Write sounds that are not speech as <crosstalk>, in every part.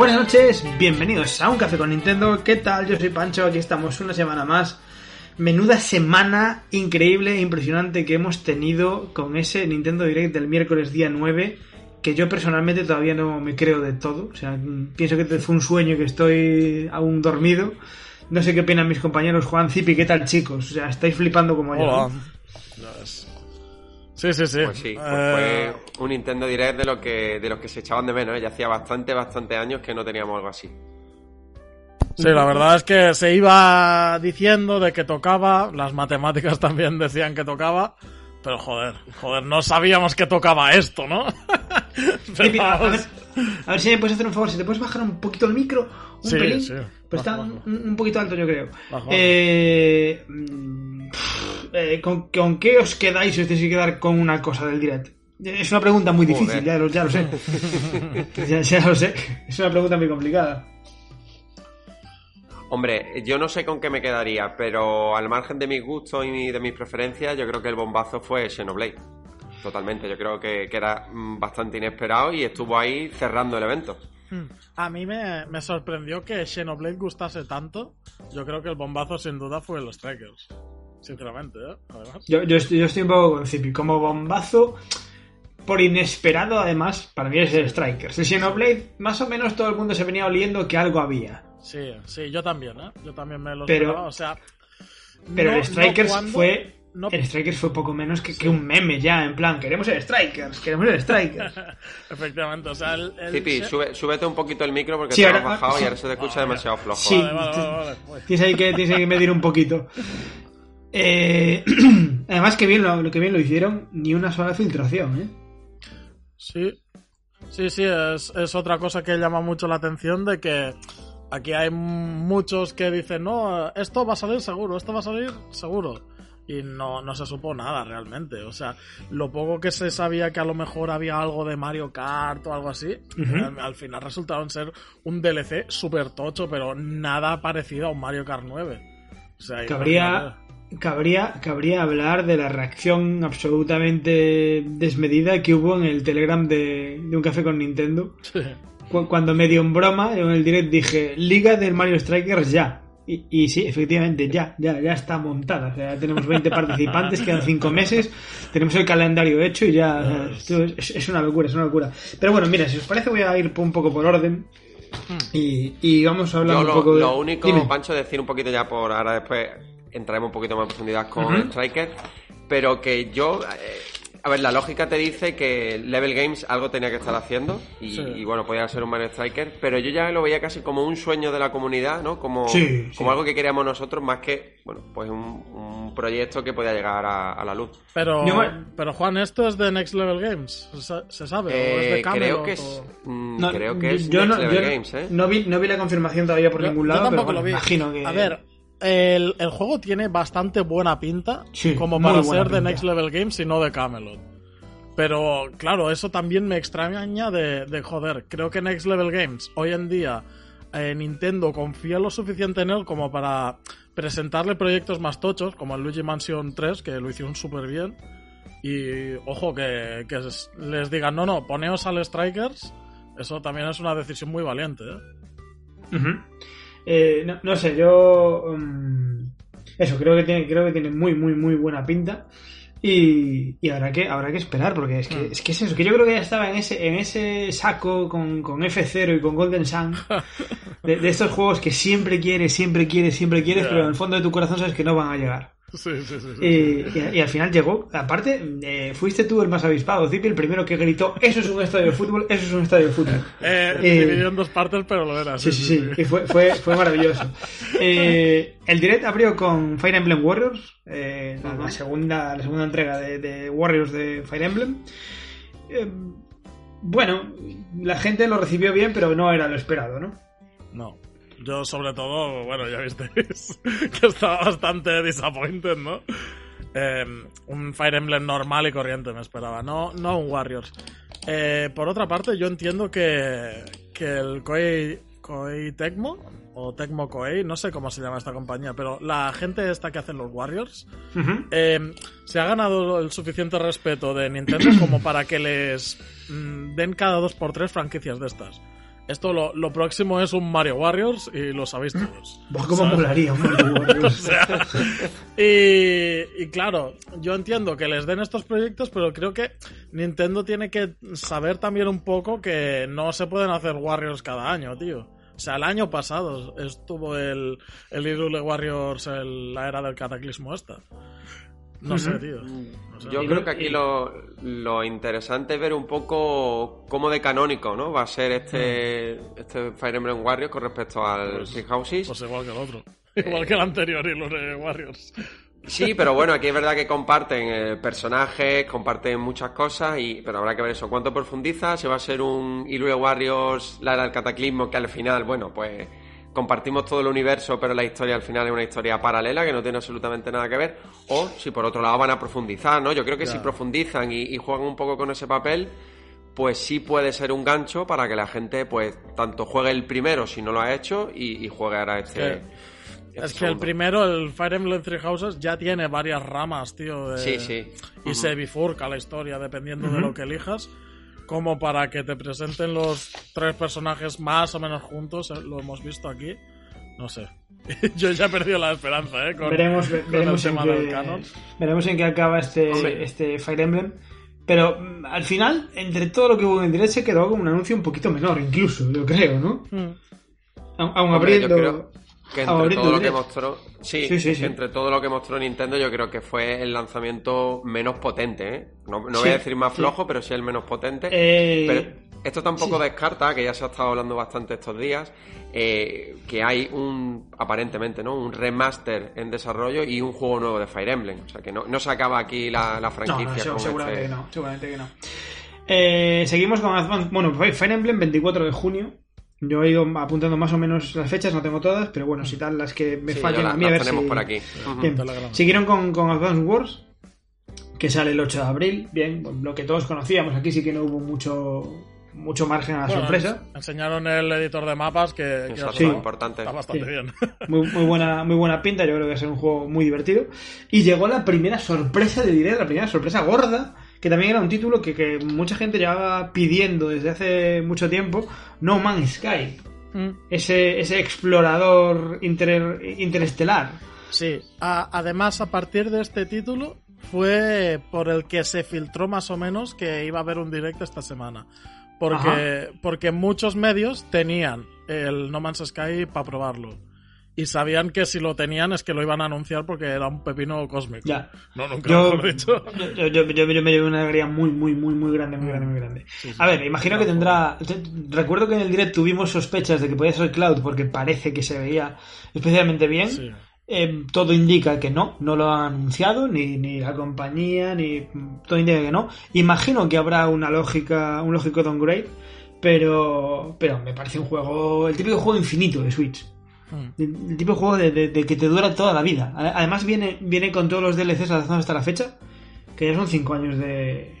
Buenas noches, bienvenidos a Un Café con Nintendo. ¿Qué tal? Yo soy Pancho, aquí estamos una semana más. Menuda semana increíble e impresionante que hemos tenido con ese Nintendo Direct del miércoles día 9, que yo personalmente todavía no me creo de todo. O sea, pienso que fue un sueño que estoy aún dormido. No sé qué opinan mis compañeros Juan Zipi, ¿qué tal chicos? O sea, estáis flipando como yo. Hola. ¿no? Sí, sí, sí. Pues sí, pues Eh, fue un Nintendo Direct de, lo que, de los que se echaban de menos. ¿eh? Ya hacía bastante, bastante años que no teníamos algo así. Sí, la verdad es que se iba diciendo de que tocaba, las matemáticas también decían que tocaba, pero joder, joder, no sabíamos que tocaba esto, ¿no? <laughs> Zipi, a, ver, a ver si me puedes hacer un favor, si te puedes bajar un poquito el micro, un Sí, pelín. sí. Pues está Bajo, bajo. un, un poquito alto, yo creo. Bajo, Eh, eh, ¿con, con qué os quedáis si os tenéis que quedar con una cosa del direct? Es una pregunta muy difícil, Joder. ya lo, ya lo sé. <laughs> ya, ya lo sé. Es una pregunta muy complicada. Hombre, yo no sé con qué me quedaría, pero al margen de mis gustos y de mis preferencias, yo creo que el bombazo fue Xenoblade. Totalmente, yo creo que, que era mm, bastante inesperado y estuvo ahí cerrando el evento. A mí me, me sorprendió que Xenoblade gustase tanto. Yo creo que el bombazo sin duda fue los Strikers. Sinceramente, ¿eh? Además. Yo, yo, estoy, yo estoy un poco con Zipi. Como bombazo, por inesperado, además, para mí es el Strikers. El Xenoblade, más o menos todo el mundo se venía oliendo que algo había. Sí, sí, yo también, ¿eh? Yo también me lo Pero- esperaba, o sea... Pero no- el Strikers no cuando- fue. no- El Strikers fue poco menos que, que un meme ya, en plan, queremos el Strikers, queremos el Strikers. <laughs> Efectivamente, o sea, el... el sube- súbete un poquito el micro porque Sí, te lo has ahora- bajado sí. y ahora se te escucha demasiado flojo. Sí. Vale, vale, vale, vale. Uy. Tienes ahí que, tienes ahí que medir un poquito. Eh, <clears throat> además, que bien lo, lo que bien lo hicieron, ni una sola filtración, ¿eh? Sí, sí, sí, es, es otra cosa que llama mucho la atención de que aquí hay muchos que dicen, no, esto va a salir seguro, esto va a salir seguro. Y no, no se supo nada realmente. O sea, lo poco que se sabía que a lo mejor había algo de Mario Kart o algo así, al, al final resultaron ser un DLC súper tocho, pero nada parecido a un Mario Kart 9. O sea, Cabría, imagínate. Cabría, cabría hablar de la reacción absolutamente desmedida que hubo en el Telegram de, de un café con Nintendo. Sí. Cu- Cuando medio en broma, en el direct dije, Liga del Mario Strikers ya. Y, y sí, efectivamente, ya, ya, ya está montada. O sea, ya tenemos 20 participantes, quedan 5 meses, tenemos el calendario hecho y ya. o sea, esto es, es una locura, es una locura. Pero bueno, mira, si os parece, voy a ir un poco por orden. Y, y vamos a hablar Yo un lo, poco de. lo único, Dime. Pancho, decir un poquito ya por ahora después entraremos un poquito más en profundidad con. Striker, pero que yo, eh, a ver, la lógica te dice que Level Games algo tenía que estar haciendo y, Sí. y, bueno, podía ser un Mario Striker, pero yo ya lo veía casi como un sueño de la comunidad, ¿no? Como, Sí, sí. como algo que queríamos nosotros más que, bueno, pues un, un proyecto que podía llegar a, a la luz. Pero, Yo pero Juan, ¿esto es de Next Level Games? ¿Se, sa- se sabe? ¿O es Eh, de Camelot? creo que es, o- mm, No, creo que yo- es yo Next no, Level yo Games, ¿eh? no vi, no vi la confirmación todavía por Yo- ningún yo lado, pero tampoco bueno, lo vi. imagino que. A ver, el, el juego tiene bastante buena pinta Sí, como para ser de. Next Level Games y no de Camelot. Pero claro, eso también me extraña de, de joder. Creo que Next Level Games hoy en día eh, Nintendo confía lo suficiente en él como para presentarle proyectos más tochos, como el Luigi Mansion 3, que lo hicieron súper bien. Y ojo, que, que es- les digan, no, no, poneos al Strikers. Eso también es una decisión muy valiente. ¿eh? Eh, no, no sé, yo. mm, eso, creo que tiene, creo que tiene muy, muy, muy buena pinta. Y, y habrá que habrá que esperar, porque es que, Mm. es que es eso, que yo creo que ya estaba en ese, en ese saco con, con F0 y con Golden Sun, <laughs> de, de estos juegos que siempre quieres, siempre quieres, siempre quieres, pero en el fondo de tu corazón sabes que no van a llegar. <laughs> Sí, sí, sí. sí, Y, al final llegó. Aparte, eh, fuiste tú el más avispado, Zipi, el primero que gritó: Eso es un estadio de fútbol, eso es un estadio de fútbol. <laughs> Eh, dividido en dos partes, pero lo era. Sí, sí, sí, y fue, fue, fue maravilloso. <laughs> Eh, el direct abrió con Fire Emblem Warriors, eh, la, la segunda, la segunda entrega de, de Warriors de Fire Emblem. Bueno, la gente lo recibió bien, pero no era lo esperado, ¿no? No. Yo, sobre todo, bueno, ya visteis <laughs> que estaba bastante disappointed, ¿no? Eh, un Fire Emblem normal y corriente me esperaba, no, no un Warriors. Eh, por otra parte, yo entiendo que, que el Koei, Koei Tecmo, o Tecmo Koei, no sé cómo se llama esta compañía, pero la gente esta que hacen los Warriors, eh, se ha ganado el suficiente respeto de Nintendo como para que les mm, den cada dos por tres franquicias de estas. Esto lo, lo próximo es un Mario Warriors y lo sabéis todos. Buah, cómo ¿Sabes? molaría un Mario Warriors. <laughs> O sea, y, y claro, yo entiendo que les den estos proyectos, pero creo que Nintendo tiene que saber también un poco que no se pueden hacer Warriors cada año, tío. O sea, el año pasado estuvo el, el Hyrule Warriors en la era del cataclismo esta. No sé, tío. No sé. Yo Y creo que aquí y- lo, lo interesante es ver un poco cómo de canónico ¿no? va a ser este, este Fire Emblem Warriors con respecto al Three Houses. Pues igual que el otro. <laughs> Igual que el anterior Hyrule Warriors. Sí, pero bueno, aquí es verdad que <laughs> comparten eh, personajes, comparten muchas cosas, y pero habrá que ver eso. ¿Cuánto profundiza? ¿Se va a ser un Hyrule Warriors, la era del cataclismo, que al final, bueno, pues compartimos todo el universo, pero la historia al final es una historia paralela que no tiene absolutamente nada que ver? O si por otro lado van a profundizar, ¿no? Yo creo que si profundizan y, y juegan un poco con ese papel, pues sí puede ser un gancho para que la gente, pues, tanto juegue el primero si no lo ha hecho y, y juegue ahora este. este Es que el primero, el Fire Emblem Three Houses, ya tiene varias ramas, tío. de- Sí, sí. Y se bifurca la historia dependiendo de lo que elijas. Como para que te presenten los tres personajes más o menos juntos, eh, lo hemos visto aquí. No sé. <laughs> Yo ya he perdido la esperanza, ¿eh? Con, veremos, <laughs> con veremos, el en tema del qué, canon. veremos en qué acaba este, este Fire Emblem. Pero mm, al final, entre todo lo que hubo en el direct, se quedó con un anuncio un poquito menor, incluso, yo creo, ¿no? Mm. Hombre, yo abriendo. creo que entre todo lo que mostró, sí, Sí, sí, sí. entre todo lo que mostró Nintendo, yo creo que fue el lanzamiento menos potente, ¿eh? No, no voy a decir más flojo, pero sí el menos potente. Eh, Pero esto tampoco descarta, que ya se ha estado hablando bastante estos días, eh, que hay un, aparentemente, ¿no? Un remaster en desarrollo y un juego nuevo de Fire Emblem. O sea que no, no se acaba aquí la, la No, franquicia. no, con seguramente este- que no, seguramente que no. Eh, seguimos con Advance- bueno, Fire Emblem 24 de junio. Yo he ido apuntando más o menos las fechas, no tengo todas, pero bueno, si tal, las que me Sí, ya a las- mí a las ver tenemos si... por aquí. Bien. Siguieron con, con Advance Wars, que sale el 8 de abril. Bien, lo que todos conocíamos, aquí sí que no hubo mucho mucho margen a la Bueno, sorpresa. ens- Enseñaron el editor de mapas que, que Exacto, Sí. muy importante. está bastante Sí. bien. <laughs> Muy, muy buena, muy buena pinta, yo creo que va a ser un juego muy divertido. Y llegó la primera sorpresa de Direct, la primera sorpresa gorda, que también era un título que, que mucha gente llevaba pidiendo desde hace mucho tiempo, No Man's Sky. Mm. Ese, ese explorador inter- interestelar. Sí, a- además a partir de este título fue por el que se filtró más o menos que iba a haber un directo esta semana. Porque, porque muchos medios tenían el No Man's Sky para probarlo. Y sabían que si lo tenían es que lo iban a anunciar porque era un pepino cósmico. Ya. No, nunca Yo, mejor dicho. yo, yo- yo- me llevé una alegría muy, muy, muy, muy grande, muy grande, muy grande. A ver, imagino que tendrá. te- Recuerdo que en el direct tuvimos sospechas de que podía ser Cloud porque parece que se veía especialmente bien. Sí. Eh, todo indica que no, no lo han anunciado, ni, ni la compañía, ni todo indica que no. Imagino que habrá una lógica, un lógico downgrade, pero, pero me parece un juego, el típico juego infinito de Switch. Mm. El, tipo de juego de, de- de que te dura toda la vida. Además viene, viene con todos los DLCs lanzados hasta la fecha, que ya son 5 años de,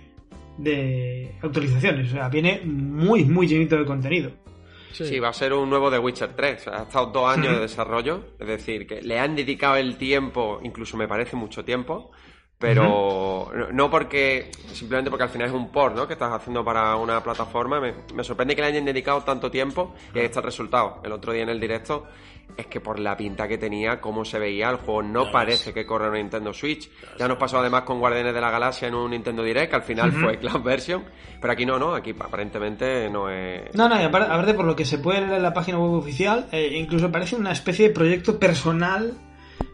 de actualizaciones. O sea, viene muy, muy llenito de contenido. Sí. Sí, va a ser un nuevo The Witcher 3. O sea, ha estado dos años de <laughs> desarrollo. Es decir, que le han dedicado el tiempo, incluso me parece mucho tiempo, Pero no- no porque, simplemente porque al final es un port, ¿no? Que estás haciendo para una plataforma. Me, me sorprende que le hayan dedicado tanto tiempo y ahí está el resultado. El otro día en el directo es que por la pinta que tenía, cómo se veía, el juego no parece que corra en una Nintendo Switch. Ya nos pasó además con Guardianes de la Galaxia en un Nintendo Direct, que al final fue Cloud Version. Pero aquí no, no, aquí aparentemente no es... No, no, y aparte, aparte por lo que se puede leer en la página web oficial, eh, incluso parece una especie de proyecto personal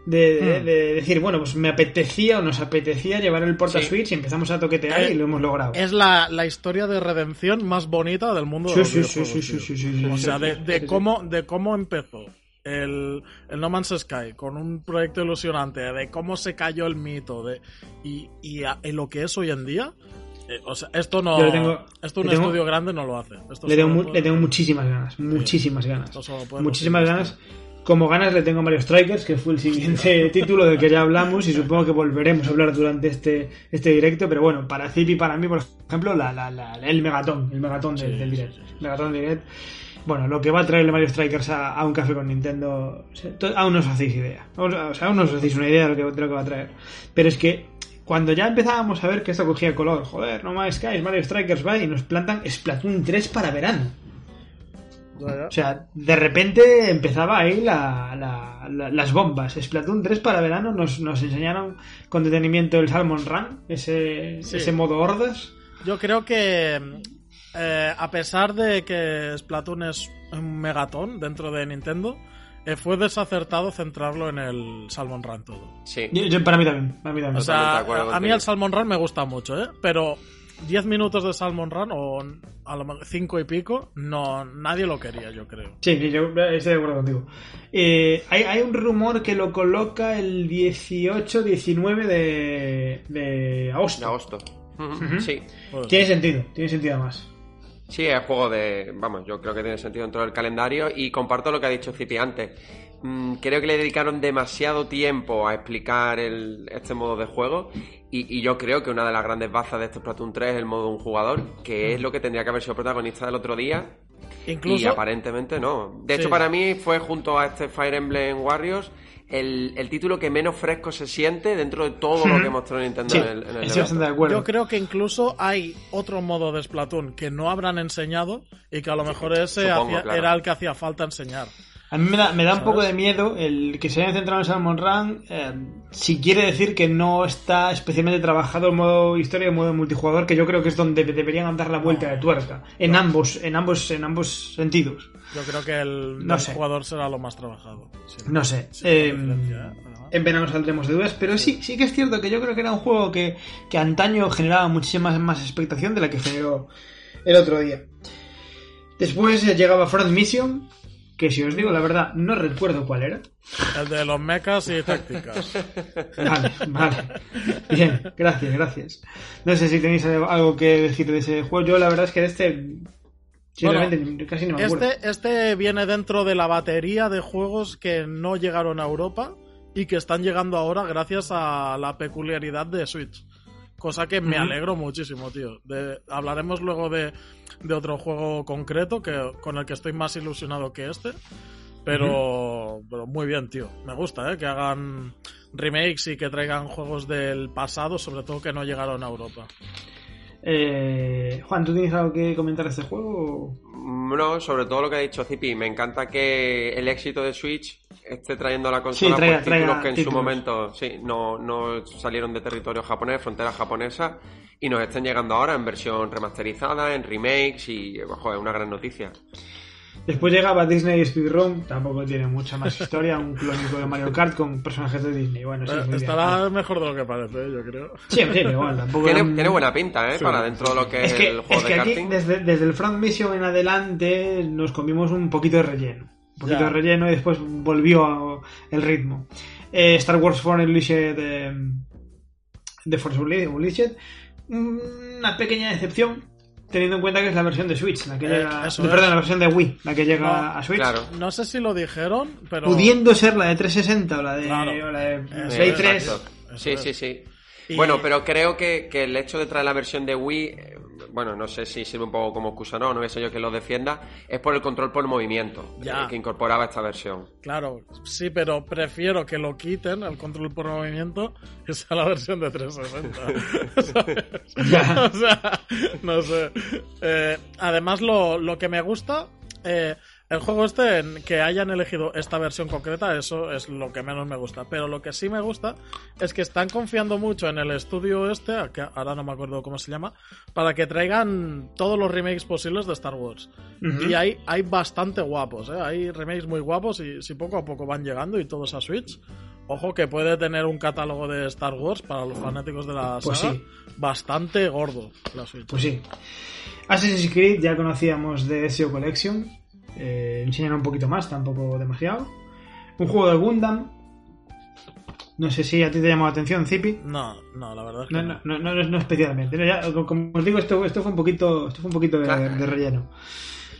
de, de- de decir, bueno, pues me apetecía o nos apetecía llevar el porta Sí. Switch y empezamos a toquetear Eh, y lo hemos logrado. Es la, la historia de redención más bonita del mundo Sí, de los sí, sí, videojuegos, sí, sí, O sea, de, de cómo, de cómo empezó el, el No Man's Sky con un proyecto ilusionante, de cómo se cayó el mito, de y, y, a- lo que es hoy en día. eh, o sea, esto no. Tengo- esto un tengo- estudio grande no lo hace. Esto Le tengo, puede- le tengo muchísimas ganas, muchísimas ganas. Muchísimas ganas. Como ganas le tengo a Mario Strikers, que fue el siguiente <laughs> título del que ya hablamos y supongo que volveremos a hablar durante este, este directo. Pero bueno, para Zip y para mí, por ejemplo, la, la- la- el megatón, el megatón del, Sí, del direct. sí, sí. Megatón direct. Bueno, lo que va a traer el Mario Strikers a, a un café con Nintendo, aún no os hacéis idea. O sea, aún no os hacéis una idea de lo, que, de lo que va a traer. Pero es que cuando ya empezábamos a ver que esto cogía color, joder, no más Sky, Mario Strikers va y nos plantan Splatoon 3 para verano. O sea, de repente empezaba ahí la- la- la- las bombas. Splatoon 3 para verano nos, nos enseñaron con detenimiento el Salmon Run, ese, Sí. ese modo hordas. Yo creo que eh, a pesar de que Splatoon es un megatón dentro de Nintendo, eh, fue desacertado centrarlo en el Salmon Run todo. Sí. Yo- yo- para mí también, para mí también. O sea, a, a mí el Salmon Run me gusta mucho, ¿eh? Pero 10 minutos de Salmon Run o a lo mejor 5 y pico, no, nadie lo quería, yo creo. Sí, sí, yo estoy de acuerdo contigo. Eh, hay, hay un rumor que lo coloca el 18-19 de, de agosto. De agosto. Ujú, Sí. Joder. Tiene sentido, tiene sentido además. Sí, es juego de. Vamos, yo creo que tiene sentido dentro del calendario y comparto lo que ha dicho Cipi antes. Mm, creo que le dedicaron demasiado tiempo a explicar el, este modo de juego y, y yo creo que una de las grandes bazas de este Splatoon 3 es el modo de un jugador, que es lo que tendría que haber sido protagonista del otro día y Incluso, aparentemente no. De Sí. hecho, para mí fue junto a este Fire Emblem Warriors el, el título que menos fresco se siente dentro de todo lo que mostró Nintendo Sí, en el, en el estoy evento. bastante de acuerdo. yo creo que incluso hay otro modo de Splatoon que no habrán enseñado y que a lo mejor ese supongo, hacía- claro. era el que hacía falta enseñar. A mí me da, me da un poco de miedo el que se hayan centrado en Salmon Run, eh, si quiere decir que no está especialmente trabajado el modo historia y el modo multijugador, que yo creo que es donde deberían dar la vuelta de tuerca, en ambos, en ambos, en ambos sentidos. Yo creo que el No sé. jugador será lo más trabajado. No sé. La eh, en verano saldremos de dudas, pero sí, sí que es cierto que yo creo que era un juego que, que antaño generaba muchísima más expectación de la que generó el otro día. Después eh, llegaba Front Mission, que si os digo la verdad, no recuerdo cuál era. El de los mechas y tácticas. Vale, vale. Bien, gracias, gracias. No sé si tenéis algo que decir de ese juego. Yo la verdad es que de este, sinceramente, casi no me acuerdo. Este, este viene dentro de la batería de juegos que no llegaron a Europa y que están llegando ahora gracias a la peculiaridad de Switch. Cosa que me alegro muchísimo, tío. De- hablaremos luego de, de otro juego concreto que, con el que estoy más ilusionado que este. Pero, pero muy bien, tío. Me gusta, ¿eh? Que hagan remakes y que traigan juegos del pasado, sobre todo que no llegaron a Europa. Eh, Juan, ¿tú tienes algo que comentar de este juego? No, sobre todo lo que ha dicho Zipi. Me encanta que el éxito de Switch esté trayendo a la consola Sí, traiga- pues, títulos que en títulos. su momento sí, no, no salieron de territorio japonés, frontera japonesa, y nos estén llegando ahora en versión remasterizada, en remakes, y ojo, es una gran noticia. Después llegaba Disney Speedrun, tampoco tiene mucha más historia, un clónico de Mario Kart con personajes de Disney. Bueno, sí, Eh, muy bien. Estará mejor de lo que parece, ¿eh? yo creo. Sí, sí, bueno, tampoco Tiene, era un- tiene buena pinta, ¿eh? Sí. Para dentro de lo que es, Es que, el juego es que de aquí, karting. desde, desde el Front Mission en adelante, nos comimos un poquito de relleno. Un poquito Ya. de relleno y después volvió a- el ritmo. Eh, Star Wars Force Unleashed de, de Force Unle- Unleashed. Una pequeña decepción, teniendo en cuenta que es la versión de Switch, la que Eh, llega. eso perdón, la versión de Wii, la que llega No, a Switch. Claro. No sé si lo dijeron, pero. Pudiendo ser la de 360 o la de, Claro. o la de Eso Play es, 3. Exacto. Eso Sí, sí, sí. Y- Bueno, pero creo que, que el hecho de traer la versión de Wii, eh, bueno, no sé si sirve un poco como excusa o no, no voy a ser yo que lo defienda, es por el control por movimiento Ya. eh, que incorporaba esta versión. Claro, sí, pero prefiero que lo quiten, el control por movimiento, que sea la versión de 360. ¿sabes? Ya. o sea, no sé. Eh, además, lo, lo que me gusta, eh, el juego este, que hayan elegido esta versión concreta, eso es lo que menos me gusta. Pero lo que sí me gusta es que están confiando mucho en el estudio este, que ahora no me acuerdo cómo se llama, para que traigan todos los remakes posibles de Star Wars. Y hay, hay bastante guapos, ¿eh? hay remakes muy guapos y si poco a poco van llegando y todos a Switch. Ojo que puede tener un catálogo de Star Wars para los fanáticos de la Pues saga sí. bastante gordo la Switch. Pues sí. Assassin's Creed ya conocíamos de SEO Collection. Eh, enseñan un poquito más, tampoco demasiado. Un juego de Gundam. No sé si a ti te llamó la atención, Zipi. No, no, la verdad es que No, no. no, no, no, no especialmente. No, ya, como os digo, esto, esto fue un poquito, esto fue un poquito de, Claro. de relleno.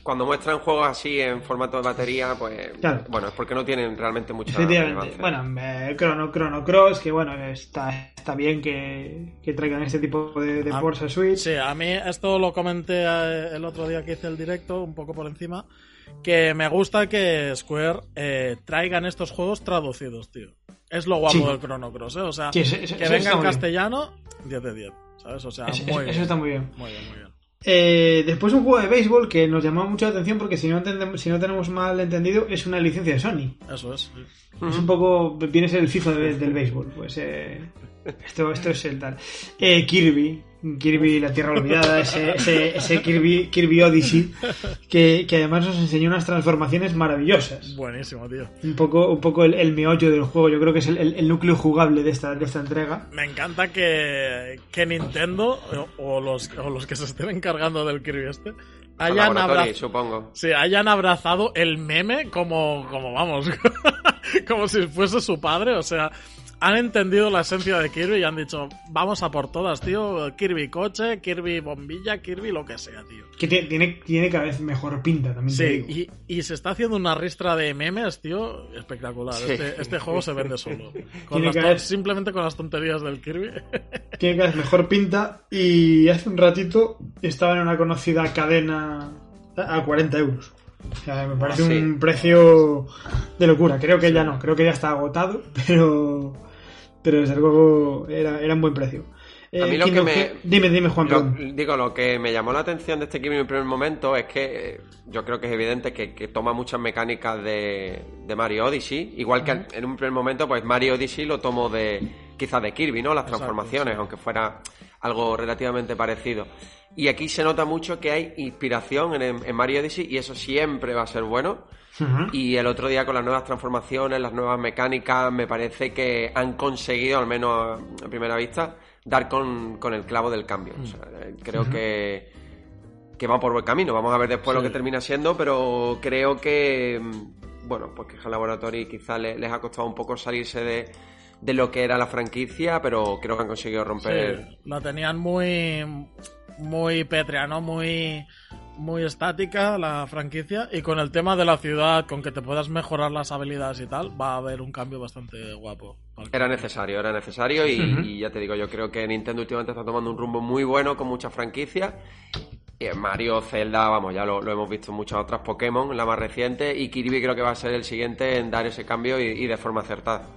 Cuando muestran juegos así en formato de batería, pues Claro. bueno, es porque no tienen realmente mucha Efectivamente. Bueno, eh, Chrono, Chrono Cross, que bueno, está, está bien que, que traigan este tipo de, de Ah, ports a Switch. Sí, a mí esto lo comenté eh, el otro día que hice el directo, un poco por encima, que me gusta que Square eh, traigan estos juegos traducidos, tío. Es lo guapo Sí. del Chrono Cross, ¿eh? O sea, Sí, eso- eso- que venga en muy bien. castellano, 10 de 10, ¿sabes? O sea, Eso- muy eso- bien. eso está muy bien. Muy bien, muy bien. Eh, después un juego de béisbol que nos llamó mucho la atención porque si no, entendemos, si no tenemos mal entendido es una licencia de Sony. Eso es. sí. Es un poco, viene a ser el FIFA de- del béisbol. Pues eh, esto, esto es el tal. Eh, Kirby, Kirby la Tierra Olvidada, ese, ese, ese Kirby, Kirby Odyssey, que, que además nos enseñó unas transformaciones maravillosas. Buenísimo, tío. Un poco, un poco el, el meollo del juego, yo creo que es el, el- el núcleo jugable de esta, de esta entrega. Me encanta que, que Nintendo o, o los, o los que se estén encargando del Kirby este hayan, abra- supongo. sí, hayan abrazado el meme como, como vamos, <laughs> como si fuese su padre. O sea, han entendido la esencia de Kirby y han dicho, vamos a por todas, tío. Kirby coche, Kirby bombilla, Kirby lo que sea, tío. Que tiene, tiene, tiene cada vez mejor pinta, también te Sí, digo. y, y se está haciendo una ristra de memes, tío, espectacular. Sí. Este, este juego se vende solo. <laughs> Con las Simplemente con las tonterías del Kirby. <laughs> Tiene cada vez mejor pinta y hace un ratito estaba en una conocida cadena a 40 euros. O sea, me parece Ah, sí. un precio de locura. Creo que ya no, creo que ya está agotado, <laughs> pero pero desde luego era, era un buen precio. Eh, A mí lo Kingdom que me- Dime, dime, Juan, Lo- digo, lo que me llamó la atención de este Kirby en el primer momento es que eh, yo creo que es evidente que, que toma muchas mecánicas de, de Mario Odyssey, igual que en un primer momento, pues Mario Odyssey lo tomo de quizás de Kirby, ¿no? Las Exacto, transformaciones, sí. aunque fuera algo relativamente parecido. Y aquí se nota mucho que hay inspiración en, en Mario Odyssey y eso siempre va a ser bueno. Y el otro día con las nuevas transformaciones, las nuevas mecánicas, me parece que han conseguido, al menos a primera vista, dar con, con el clavo del cambio. O sea, eh, creo que, que va por buen camino. Vamos a ver después lo que termina siendo, pero creo que, mm, bueno, pues que HAL Laboratory quizá le- les ha costado un poco salirse de, de lo que era la franquicia, pero creo que han conseguido romper. Sí, la tenían muy muy pétrea, ¿no? Muy muy estática la franquicia y con el tema de la ciudad, con que te puedas mejorar las habilidades y tal, va a haber un cambio bastante guapo. Era necesario, era necesario y, ya te digo, yo creo que Nintendo últimamente está tomando un rumbo muy bueno con muchas franquicias. Y en Mario, Zelda, vamos, ya lo, lo hemos visto en muchas otras Pokémon, la más reciente, y Kirby creo que va a ser el siguiente en dar ese cambio y, y de forma acertada.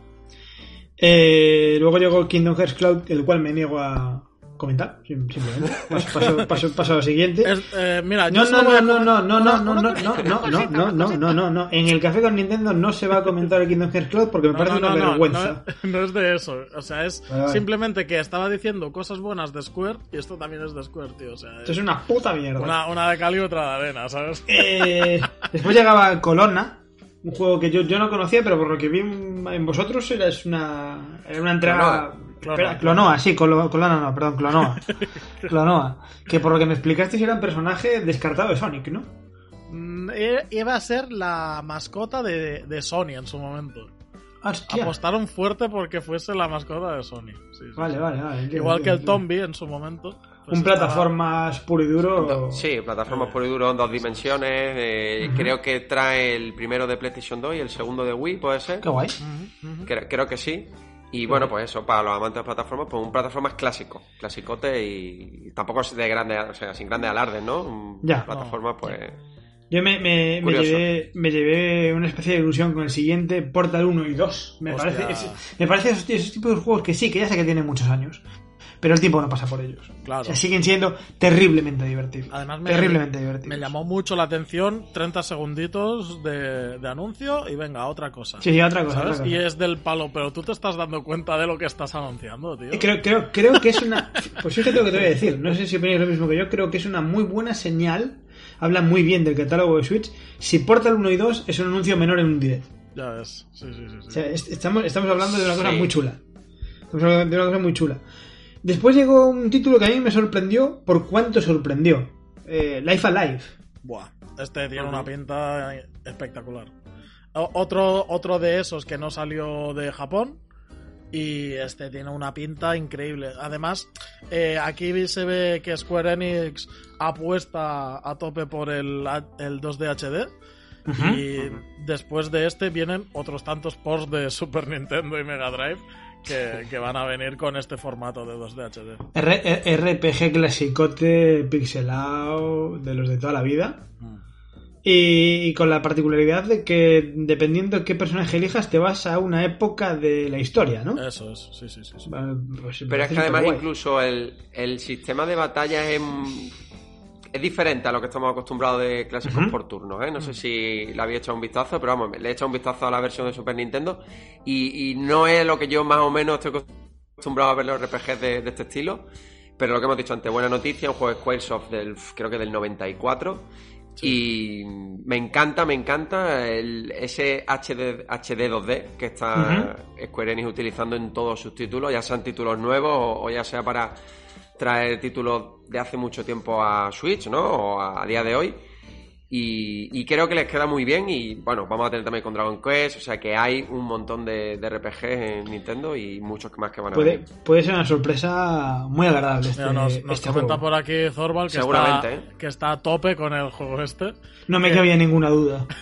Eh, luego llegó Kingdom Hearts Cloud, el cual me niego a comentar, sim- simplemente. Paso, paso, paso, paso a lo siguiente. Es- eh, mira, No, no, no, no, no, no, no, no, no, no, no, no, no, no, no, no. En el café con Nintendo no se va a comentar el Kingdom Hearts Cloud porque me parece no, una vergüenza. No, no es de eso. O sea, es simplemente que estaba diciendo cosas buenas de Square y esto también es de Square, tío. O sea, es una puta mierda. una, una de cal y otra de arena, ¿sabes? Eh, después llegaba Colonna, un juego que yo, yo no conocía, pero por lo que vi en vosotros era es una, era una entrega. Clonoa. Espera, Clonoa, sí, Colonna no, perdón, Clonoa. <laughs> Clonoa. Que por lo que me explicaste era un personaje descartado de Sonic, ¿no? Mm, i- Iba a ser la mascota de, de Sony en su momento. Hostia. Apostaron fuerte porque fuese la mascota de Sony. sí, sí, Vale, sí. vale, vale. entiendo, Igual que el Tombi en su momento. Pues Un estaba- plataformas puro y duro. Sí, plataformas por y duro en dos dimensiones. eh, Creo que trae el primero de PlayStation 2 y el segundo de Wii, puede ser. Qué guay. Creo, creo que sí. Y bueno, pues eso, para los amantes de plataformas, pues un plataformas clásico, clasicote y tampoco es de grande, o sea, sin grandes alardes, ¿no? Un Ya. plataforma, pues... Yo me, me, me, llevé, me llevé una especie de ilusión con el siguiente, Portal 1 y 2. Me Hostia. parece, es- me parece esos, esos tipos de juegos que sí, que ya sé que tienen muchos años, pero el tiempo no pasa por ellos. Claro. O sea, siguen siendo terriblemente divertidos. Además, me, terriblemente divertidos. me llamó mucho la atención 30 segunditos de, de anuncio y venga, otra cosa. Sí, otra cosa. ¿Sabes? otra cosa. Y es del palo, pero tú te estás dando cuenta de lo que estás anunciando, tío. Creo, creo, creo que es una. <laughs> Pues fíjate lo que te voy a decir. No sé si opináis lo mismo que yo. Creo que es una muy buena señal. Habla muy bien del catálogo de Switch. Si Portal 1 y 2 es un anuncio menor en un direct. Ya ves. Sí, sí, sí. sí. O sea, est- estamos, estamos hablando de una cosa Sí. muy chula. Estamos hablando de una cosa muy chula. Después llegó un título que a mí me sorprendió por cuánto sorprendió. Eh, Life Alive. Buah, este tiene una pinta espectacular. O- Otro, otro de esos que no salió de Japón. Y este tiene una pinta increíble. Además, eh, aquí se ve que Square Enix apuesta a tope por el, el 2D HD. Y después de este vienen otros tantos ports de Super Nintendo y Mega Drive que, que van a venir con este formato de 2D HD. R- R- RPG clasicote pixelado de los de toda la vida. Y, y con la particularidad de que dependiendo qué personaje elijas te vas a una época de la historia, ¿no? Eso es, sí, sí, sí. pues Pero es que además incluso el, el sistema de batalla es, es diferente a lo que estamos acostumbrados de clásicos por turnos. ¿eh? No sé si le había echado un vistazo, pero vamos, le he echado un vistazo a la versión de Super Nintendo y, y no es lo que yo más o menos estoy acostumbrado a ver los RPGs de, de este estilo. Pero lo que hemos dicho antes, buena noticia, un juego de Squaresoft del, creo que del 94. Y me encanta, me encanta el, ese HD, HD 2D que está Square Enix utilizando en todos sus títulos, ya sean títulos nuevos o, o ya sea para traer títulos de hace mucho tiempo a Switch, ¿no? O a día de hoy. Y, y creo que les queda muy bien. Y bueno, vamos a tener también con Dragon Quest. O sea que hay un montón de, de RPGs en Nintendo y muchos más que van a Puede, venir. puede ser una sorpresa muy agradable este, nos, nos este comenta juego. por aquí Zorbal que está, ¿eh? que está a tope con el juego este. No me cabía ninguna duda. <laughs>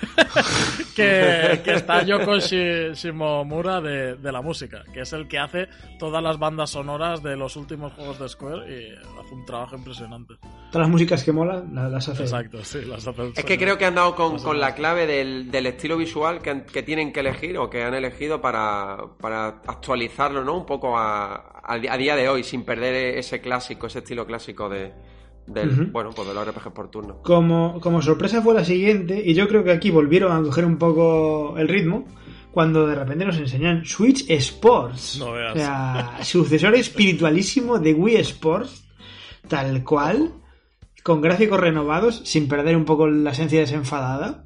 Que, que está Yoko Shi- Shimomura de, de la música, que es el que hace todas las bandas sonoras de los últimos juegos de Square y hace un trabajo impresionante. Todas las músicas que molan la- las hace. Exacto, sí, las hace. Es que creo que han dado con, con la clave del, del estilo visual que, han- que tienen que elegir o que han elegido para, para actualizarlo, ¿no? Un poco a, a día de hoy, sin perder ese clásico, ese estilo clásico de, del, bueno, pues de los RPGs por turno. Como, como sorpresa fue la siguiente, y yo creo que aquí volvieron a coger un poco el ritmo, cuando de repente nos enseñan Switch Sports. No veas. O sea, sucesor espiritualísimo de Wii Sports, tal cual, con gráficos renovados, sin perder un poco la esencia desenfadada,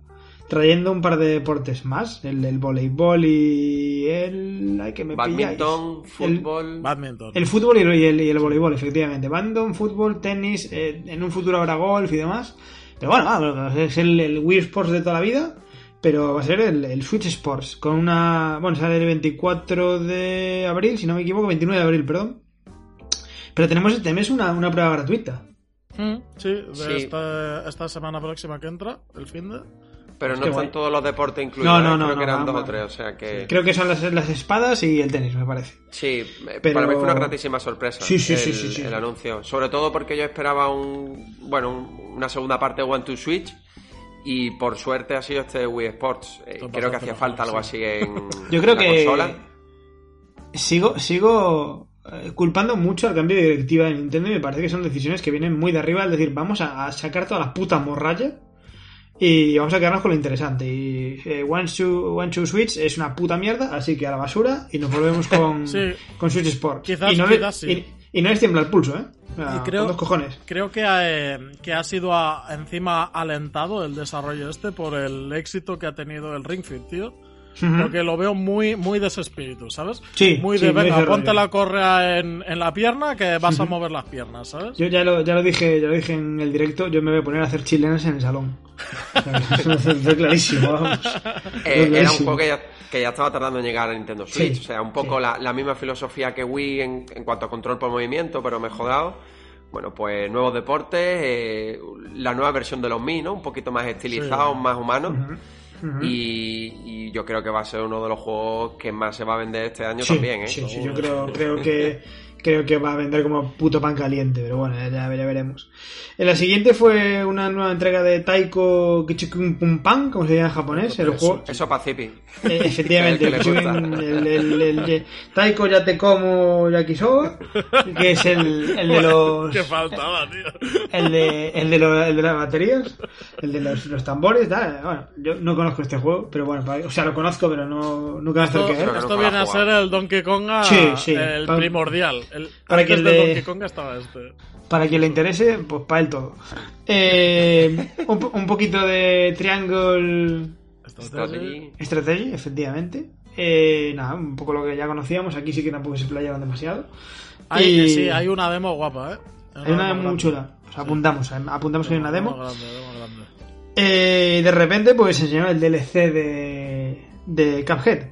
trayendo un par de deportes más, el del voleibol y el... Ay, que me Badminton, pilláis. El- fútbol. Badminton. el fútbol y el, y el- y el voleibol, efectivamente. Badminton, fútbol, tenis, eh, en un futuro habrá golf y demás. Pero bueno, vamos, es el, el Wii Sports de toda la vida, pero va a ser el, el Switch Sports, con una... Bueno, sale el 24 de abril, si no me equivoco, 29 de abril, perdón. Pero tenemos, tenemos una, una prueba gratuita. Mm, sí, de Sí. Esta, esta semana próxima que entra, el fin de. Pero no están todos los deportes incluidos. No, no, ¿eh? no, Creo no, que eran no, dos o tres, o sea que... Creo que son las, las espadas y el tenis, me parece. Sí, eh, Pero- para mí fue una gratísima sorpresa Sí, sí, el, sí, sí, sí. el anuncio. Sobre todo porque yo esperaba un, bueno, un- una segunda parte de One to Switch y por suerte ha sido este Wii Sports. Eh, creo que hacía mejor, falta algo sí. así en Yo creo en la que consola. sigo sigo culpando mucho al cambio de directiva de Nintendo y me parece que son decisiones que vienen muy de arriba, es decir, vamos a, a sacar toda la puta morralla y vamos a quedarnos con lo interesante. Y eh, One, to, One to Switch es una puta mierda, así que a la basura y nos volvemos <laughs> con, Sí. con Switch Sport. Quizás- y, no le- quizás sí. y, y no les tiembla el pulso, ¿eh? Sea, Y creo- con dos cojones. Creo que, eh, que ha sido a- encima alentado el desarrollo este por el éxito que ha tenido el Ring Fit, tío. Porque lo veo muy, muy de ese espíritu, ¿sabes? Sí, Muy de, venga, ponte la correa en, en la pierna que vas a mover las piernas, ¿sabes? Yo ya lo, ya lo dije, ya lo dije en el directo, yo me voy a poner a hacer chilenas en el salón. Fue clarísimo, vamos. <laughs> Eh, era un juego que ya, que ya estaba tardando en llegar a Nintendo Switch. Sí, o sea, un poco sí. la, la misma filosofía que Wii en, en cuanto a control por movimiento, pero mejorado. Bueno, pues nuevos deportes, eh, la nueva versión de los Mi, ¿no? Un poquito más estilizados, más humanos. Y, y yo creo que va a ser uno de los juegos que más se va a vender este año Sí, también, ¿eh? sí, sí, yo creo, creo que <laughs> creo que va a vender como puto pan caliente, pero bueno, ya, ya veremos. En la siguiente fue una nueva entrega de Taiko Kichikun Pum Pan, como se llama en japonés, el juego. Eso Pacific. Eh, efectivamente, <laughs> El el, el, el- el- el- Taiko ya te como Yakisoba, que es el, el de <laughs> los Que faltaba, tío. el de, el de, lo- el de las baterías, el de los, los tambores, tal. Bueno, yo no conozco este juego, pero bueno, para- o sea, lo conozco, pero no nunca acerqué. ¿eh? Creo que esto lo viene a ser el Donkey Konga, Sí, sí. el primordial. El, para que estaba este. Para quien le interese, pues para él todo. Eh, un, po- un poquito de Triangle Strategy. Strategy, efectivamente. Eh, nada, un poco lo que ya conocíamos. Aquí sí que tampoco se playaron demasiado. Hay, Y- sí, hay una demo guapa, ¿eh? Hay una demo muy chula. O sea, apuntamos, eh, apuntamos que hay una demo. grande, demo grande. Eh, de repente, pues enseñó el DLC de, de Cuphead.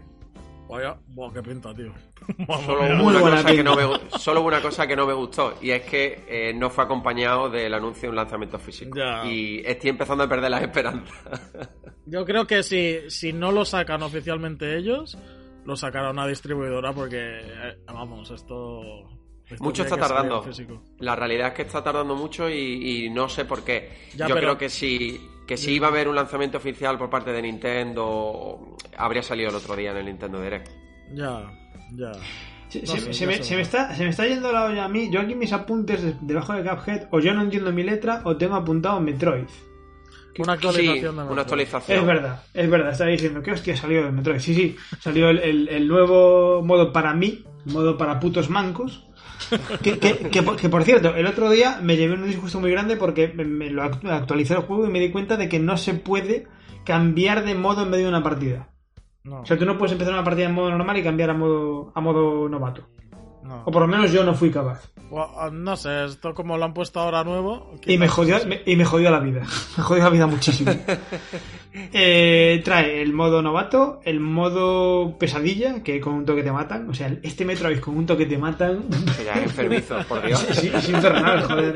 Vaya, buah, qué pinta, tío. <laughs> Solo hubo, una cosa que no me, gu- solo hubo una cosa que no me gustó y es que eh, no fue acompañado del anuncio de un lanzamiento físico. Ya. Y estoy empezando a perder las esperanzas. <laughs> Yo creo que si, si no lo sacan oficialmente ellos, lo sacará una distribuidora porque, eh, vamos, esto... esto Mucho está tardando. La realidad es que está tardando mucho y, y no sé por qué. Ya, Yo pero- creo que si, que si iba a haber un lanzamiento oficial por parte de Nintendo, habría salido el otro día en el Nintendo Direct. Ya, ya. Se, No se- sé, se no me, sé. se me está, se me está yendo la olla a mí. Yo aquí mis apuntes de- debajo de Cuphead, o yo no entiendo mi letra, o tengo apuntado Metroid. Una Sí, actualización de una actualización. Es verdad, es verdad, estaba diciendo que hostia salió el Metroid. Sí, sí, salió el, el- el nuevo modo para mí, el modo para putos mancos. Que, que- que por- que, por cierto, el otro día me llevé un disgusto muy grande porque me, me lo act- actualicé el juego y me di cuenta de que no se puede cambiar de modo en medio de una partida. No, O sea, tú no puedes empezar una partida en modo normal y cambiar a modo, a modo novato. no. O por lo menos yo no fui capaz. Buah, No sé, esto como lo han puesto ahora nuevo... Y me jodió, me- y me jodió la vida. <laughs> Me jodió la vida muchísimo. <laughs> Eh, trae el modo novato, el modo pesadilla, que con un toque te matan. O sea, este Metroid con un toque te matan. Ya enfermizo, por <laughs> Dios. Es, es infernal, joder.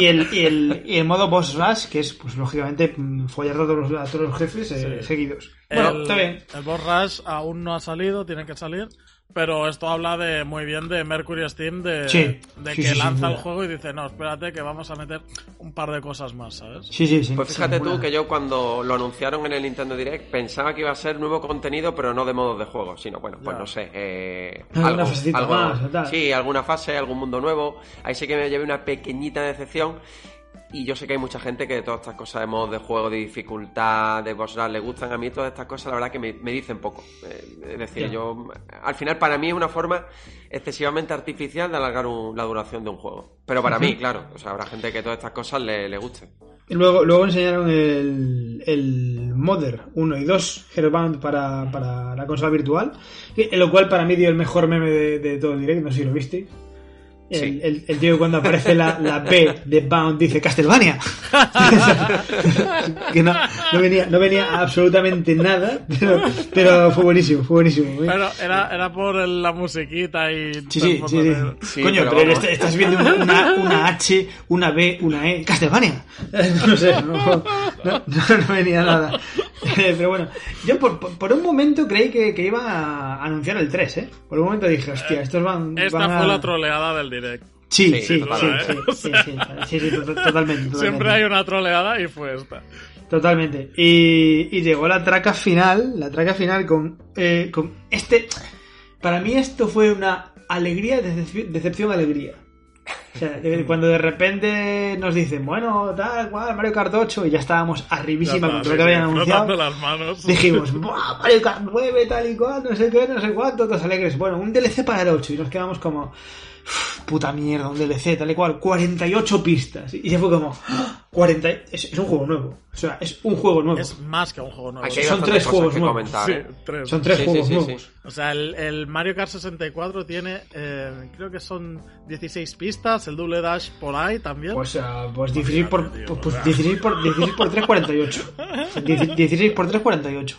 Y el, y, el, y el modo boss rush, que es, pues lógicamente, mm, follar a todos los, a todos los jefes eh, Sí. seguidos. Bueno, el, está bien. el Boss Rush aún no ha salido, tiene que salir. Pero esto habla de muy bien de Mercury Steam, de, Sí, de sí, que sí, lanza el juego y dice, no, espérate que vamos a meter un par de cosas más, ¿sabes? Sí, sí, sí. Pues fíjate tú que yo cuando lo anunciaron en el Nintendo Direct pensaba que iba a ser nuevo contenido, pero no de modos de juego, sino, bueno, pues Ya. no sé, eh, Alguna algo, fasecita algo- más o tal. sí, alguna fase, algún mundo nuevo. Ahí sí que me llevé una pequeñita decepción. Y yo sé que hay mucha gente que todas estas cosas de modos de juego, de dificultad, de rush, le gustan. A mí todas estas cosas, la verdad, que me, me dicen poco. Eh, es decir, yo. Al final, para mí es una forma excesivamente artificial de alargar un- la duración de un juego. Pero para mí, <laughs> claro, o sea, habrá gente que todas estas cosas le, le gusten. Y Luego, luego enseñaron el, el Mother 1 y 2 Airbound para, para la consola virtual, lo cual para mí dio el mejor meme de, de todo el direct, no sé si lo visteis. El, Sí. el- el tío cuando aparece la, la B de Bound dice Castlevania. <laughs> <laughs> que no, no venía, no venía absolutamente nada, <laughs> pero, pero fue buenísimo, fue buenísimo. Pero era, era por la musiquita y... Sí, todo el sí, sí, sí. Coño, pero pero, vamos. est- estás viendo una, una, una H, una B, una E. ¡Castlevania! <laughs> No sé, no, no, no- no venía nada. Eh, Pero bueno, yo por, por- un momento creí que, que iban a anunciar el 3, ¿eh? Por un momento dije, hostia, estos van. Esta van a- fue la troleada del direct. Sí, Sí, sí, sí, totalmente. sí, sí, sí, sí, sí, to- totalmente, <laughs> totalmente. Siempre hay una troleada y fue esta. Totalmente. Y, y llegó la traca final, la traca final con, eh, con este... Para mí esto fue una alegría, decepción, decepción alegría. O sea, <laughs> cuando de repente nos dicen, bueno, tal, cual, Mario Kart 8, y ya estábamos arribísima con todo lo que habían anunciado. las manos. Dijimos, <laughs> "Buah, Mario Kart 9, tal y cual, no sé qué, no sé cuánto, todos alegres. Bueno, un DLC para el 8, y nos quedamos como, "Uf, puta mierda, un DLC, tal y cual, 48 pistas. Y se fue como, "Ah, 40, es, es un juego nuevo. O sea, es un juego nuevo. Es más que un juego nuevo. Aquí hay Son tres cosas juegos que nuevos. comentar. Sí, tres. Son tres Sí, juegos sí, nuevos. sí. O sea, el, el Mario Kart 64 tiene, eh, creo que son 16 pistas, el Double Dash por ahí también. Pues, ah, pues 16 por, tío, pues, pues o sea. 16 por, 16 por 3, 48. O sea, 16 por 3, 48.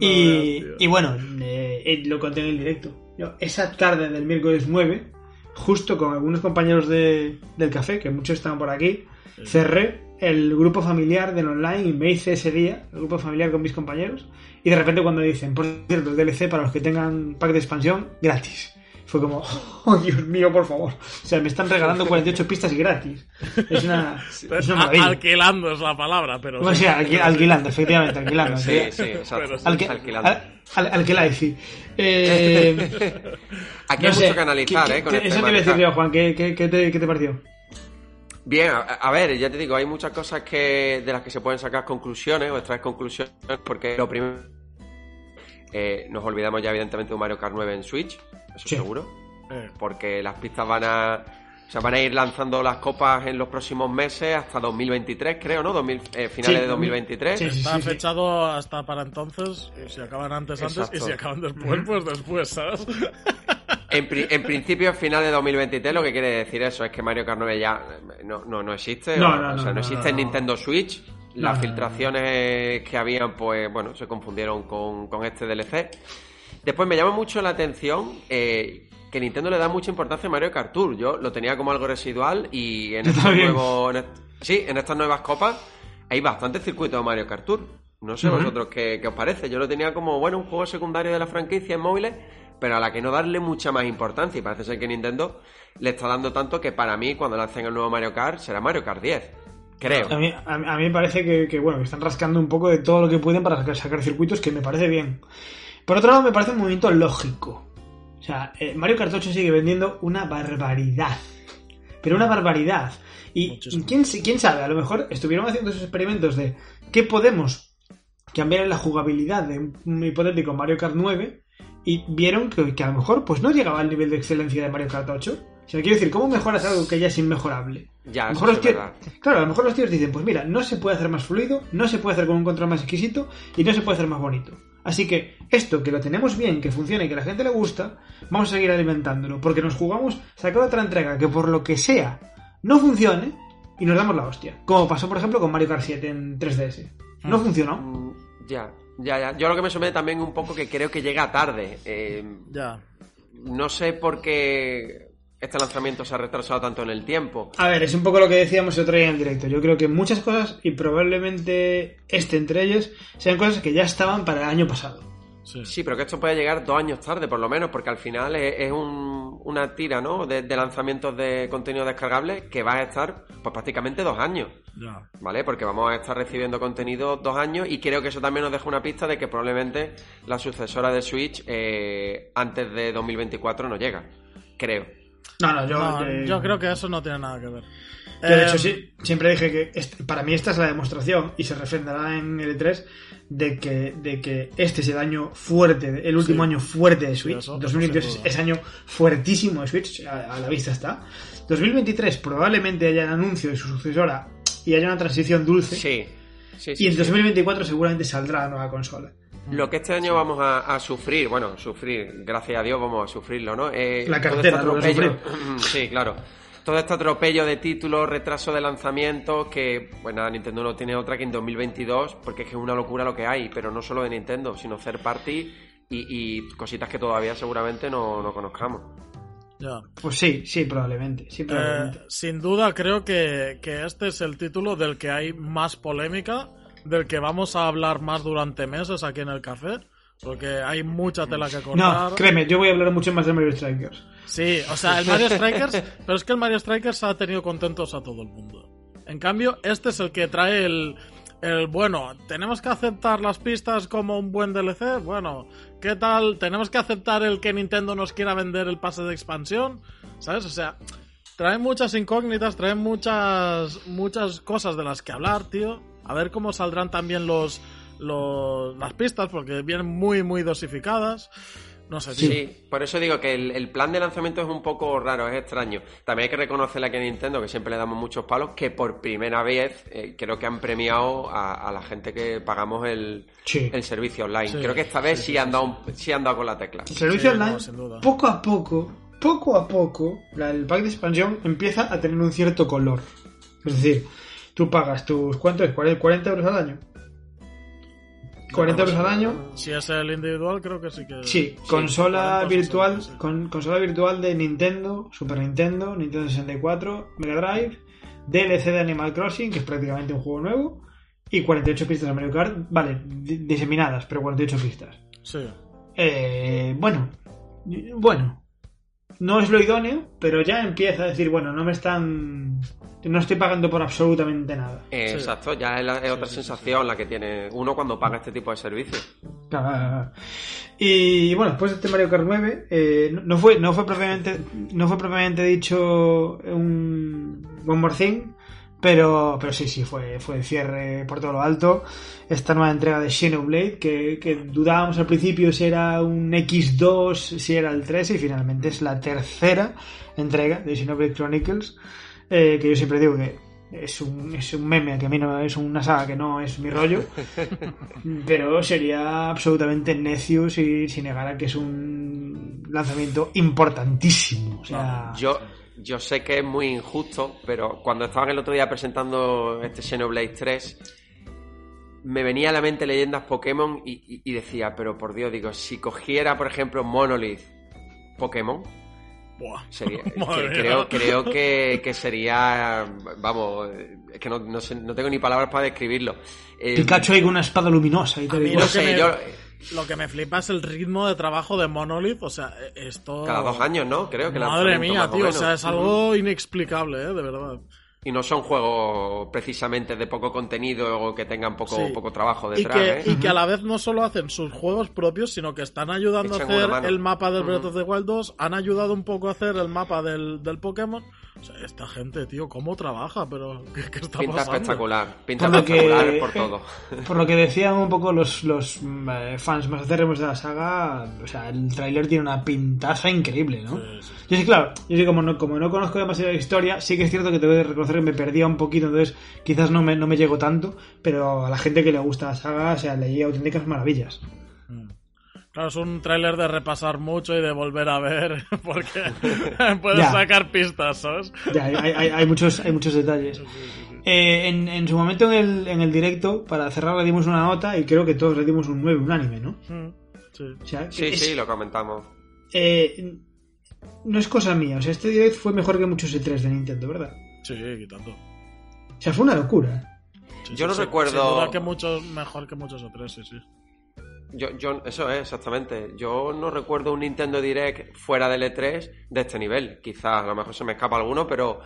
Y, y bueno, eh, eh, lo conté en el directo. Yo, esa tarde del miércoles 9, justo con algunos compañeros de, del café, que muchos estaban por aquí, cerré el grupo familiar del online y me hice ese día, el grupo familiar con mis compañeros, y de repente cuando dicen, por cierto, el DLC para los que tengan pack de expansión, gratis. Fue como, <laughs> oh Dios mío, por favor. O sea, me están regalando 48 pistas y gratis. Es una, es una A- maravilla. alquilando es la palabra, pero. O sea, alqui- alquilando, efectivamente, alquilando. Sí, sí, exacto. Sí. Alqui- Alquilando. al- al- sí. Eh, <laughs> Aquí no hay sé, mucho que analizar, ¿qué- ¿eh? Con qué- este eso te iba a decir yo, Juan, ¿qué, qué, qué te, qué te pareció? Bien, a, a ver, ya te digo, hay muchas cosas que de las que se pueden sacar conclusiones o extraer conclusiones, porque lo primero, eh, nos olvidamos ya evidentemente de un Mario Kart 9 en Switch, eso Sí. seguro, Eh, porque las pistas van a, o sea, van a ir lanzando las copas en los próximos meses hasta 2023, creo, ¿no? 2000, eh, finales Sí, de 2023. sí, sí. Está fechado hasta para entonces, y si acaban antes, antes, y si acaban después, pues después, ¿sabes? <laughs> En, pri- en principio, final de 2023, lo que quiere decir eso es que Mario Kart 9 ya eh, no, no, no existe. No, o, no, o sea, no, no, existe no, en. Nintendo Switch. No, Las no, no, filtraciones que habían, pues bueno, se confundieron con, con este DLC. Después me llama mucho la atención eh, que Nintendo le da mucha importancia a Mario Kart Tour. Yo lo tenía como algo residual y en estos nuevos. en sí, en estas nuevas copas hay bastantes circuitos de Mario Kart Tour. No sé vosotros qué, qué os parece. Yo lo tenía como, bueno, un juego secundario de la franquicia en móviles, pero a la que no darle mucha más importancia. Y parece ser que Nintendo le está dando tanto que para mí, cuando lancen el nuevo Mario Kart, será Mario Kart 10. Creo. A mí, a, mí- me parece que, que, bueno, que están rascando un poco de todo lo que pueden para sacar, sacar circuitos, que me parece bien. Por otro lado, me parece un movimiento lógico. O sea, eh, Mario Kart 8 sigue vendiendo una barbaridad. Pero una barbaridad. Y, Muchísimo. quién, sabe, a lo mejor estuvieron haciendo esos experimentos de qué podemos cambiar en la jugabilidad de un, hipotético Mario Kart 9 y vieron que, que a lo mejor pues no llegaba al nivel de excelencia de Mario Kart 8. O sea, quiero decir, ¿cómo mejoras algo que ya es inmejorable? Ya, A lo mejor los tíos-. Claro, a lo mejor los tíos dicen, pues mira, no se puede hacer más fluido, no se puede hacer con un control más exquisito y no se puede hacer más bonito. Así que esto, que lo tenemos bien, que funciona y que a la gente le gusta, vamos a seguir alimentándolo, porque nos jugamos sacar otra entrega que por lo que sea no funcione y nos damos la hostia. Como pasó, por ejemplo, con Mario Kart 7 en 3DS. No funcionó. Mm, Ya, ya, ya. Yo lo que me somete también un poco que creo que llega tarde. Eh, Ya. no sé por qué este lanzamiento se ha retrasado tanto en el tiempo. A ver, es un poco lo que decíamos el otro día en el directo. Yo creo que muchas cosas, y probablemente este entre ellos, sean cosas que ya estaban para el año pasado. Sí. Sí, pero que esto puede llegar dos años tarde, por lo menos, porque al final es, es un- una tira, ¿no? De, de lanzamientos de contenido descargable que va a estar, pues prácticamente dos años. ¿vale? Porque vamos a estar recibiendo contenido dos años y creo que eso también nos deja una pista de que probablemente la sucesora de Switch eh, antes de 2024 no llega. Creo. No, no, yo, No, eh, yo creo que eso no tiene nada que ver. Yo, de Eh, hecho, sí, siempre dije que este- para mí esta es la demostración y se refrendará en el E3 de que, de que este es el año fuerte, el último Sí. año fuerte de Switch. eso- eso 2022 sin duda. es año fuertísimo de Switch, a, a la vista está. 2023 probablemente haya el anuncio de su sucesora y haya una transición dulce. Sí. Sí, sí, y en sí. 2024 seguramente saldrá la nueva consola. Lo que este año vamos a, a sufrir, bueno, sufrir, gracias a Dios vamos a sufrirlo, ¿no? Eh, La todo cartera, este lo atropello- <laughs> sí, claro. Todo este atropello de títulos, retraso de lanzamientos, que, bueno, Nintendo no tiene otra que en 2022, porque es que es una locura lo que hay, pero no solo de Nintendo, sino third party y, y cositas que todavía seguramente no, no conozcamos. ya. Pues sí, sí, probablemente. Sí, probablemente. Eh, sin duda creo que, que este es el título del que hay más polémica, del que vamos a hablar más durante meses aquí en el café, porque hay mucha tela que cortar. no, créeme, yo voy a hablar mucho más de Mario Strikers. Sí, o sea, el Mario Strikers, pero es que el Mario Strikers ha tenido contentos a todo el mundo. En cambio, este es el que trae el, el bueno, tenemos que aceptar las pistas como un buen DLC, bueno, ¿qué tal? Tenemos que aceptar el que Nintendo nos quiera vender el pase de expansión, ¿sabes? O sea, trae muchas incógnitas, trae muchas muchas cosas de las que hablar, tío. A ver cómo saldrán también los, los las pistas porque vienen muy muy dosificadas. No sé, tío. Sí, por eso digo que el, el plan de lanzamiento es un poco raro, es extraño. También hay que reconocerle aquí a Nintendo, que siempre le damos muchos palos, que por primera vez eh, creo que han premiado a, a la gente que pagamos el, Sí. el servicio online. Sí, creo que esta vez sí, sí, sí, han sí, dado un- sí han dado con la tecla. El servicio Sí, no, online, sin duda. poco a poco, poco a poco, la- el pack de expansión empieza a tener un cierto color. Es decir, tú pagas tus, ¿cuánto es? ¿40 40 euros al año? 40 euros al año. Si es el individual, creo que sí que. Sí, consola 40 o virtual, 60, sí. con, consola virtual de Nintendo, Super Nintendo, Nintendo 64, Mega Drive, DLC de Animal Crossing, que es prácticamente un juego nuevo, y 48 pistas de Mario Kart, vale, di- diseminadas, pero 48 pistas. Sí. Eh, bueno, bueno, no es lo idóneo, pero ya empieza a decir, bueno, no me están... No estoy pagando por absolutamente nada. Eh, Sí. Exacto, ya es, la- es otra sí, sí, sensación la que tiene uno cuando paga este tipo de servicios. Ah, Y bueno, después de este Mario Kart 9, eh, no- no, fue, no, fue propiamente, no fue propiamente dicho un One More Thing, pero, pero sí, sí, fue, fue el cierre por todo lo alto. Esta nueva entrega de Xenoblade, que, que dudábamos al principio si era un X2, si era el 3, y finalmente es la tercera entrega de Xenoblade Chronicles, eh, que yo siempre digo que es un, es un meme, que a mí no es una saga que no es mi rollo. <laughs> Pero sería absolutamente necio si, si negara que es un lanzamiento importantísimo. O sea, Yo, yo sé que es muy injusto, pero cuando estaban el otro día presentando este Xenoblade 3, me venía a la mente leyendas Pokémon y, y- y decía, pero por Dios, digo, si cogiera, por ejemplo, Monolith Pokémon, Buah. sería, <laughs> que- creo, creo que, que sería, vamos, es que no, no sé- no tengo ni palabras para describirlo. Eh, Pikachu con una espada luminosa y y no sé, me- yo Lo que me flipa es el ritmo de trabajo de Monolith. O sea, e- esto. cada dos años, ¿no? Creo que Madre mía, tío. O sea, es algo inexplicable, ¿eh? De verdad. Y no son juegos precisamente de poco contenido o que tengan poco, Sí. poco trabajo Y detrás, que, ¿eh? y que a la vez no solo hacen sus juegos propios, sino que están ayudando Echan a hacer el mapa del Breath of the Wild 2, han ayudado un poco a hacer el mapa del, del Pokémon. O sea, esta gente, tío, ¿cómo trabaja? Pero, ¿qué, qué está Pinta pasando? espectacular, pinta Por que- espectacular por todo. <laughs> Por lo que decían un poco los, los mm, eh, fans más acérrimos de la saga, o sea, el tráiler tiene una pintaza increíble, ¿no? Sí, sí, sí. Yo sí, claro, yo sí, como no, como no conozco demasiado la historia, sí que es cierto que te voy a reconocer que me perdía un poquito, entonces quizás no me, no me llego tanto, pero a la gente que le gusta la saga, o sea, leí auténticas maravillas. Claro, es un tráiler de repasar mucho y de volver a ver, <laughs> porque <laughs> puedes Ya. sacar pistas, ¿sabes? Ya, hay, hay- hay muchos, hay muchos detalles. Eh, en, en su momento en el, en el directo, para cerrar, le dimos una nota y creo que todos le dimos un 9 unánime, ¿no? Mm, Sí. O sea, Sí, es- sí, lo comentamos. eh, no es cosa mía, o sea, este direct fue mejor que muchos E3 de Nintendo, ¿verdad? Sí, quitando. O sea, fue una locura. Sí, Yo sí, no sí, recuerdo- sin duda que muchos, mejor que muchos otros, sí, sí. Yo, yo, eso es, exactamente. Yo no recuerdo un Nintendo Direct fuera del E3 de este nivel. Quizás a lo mejor se me escapa alguno, pero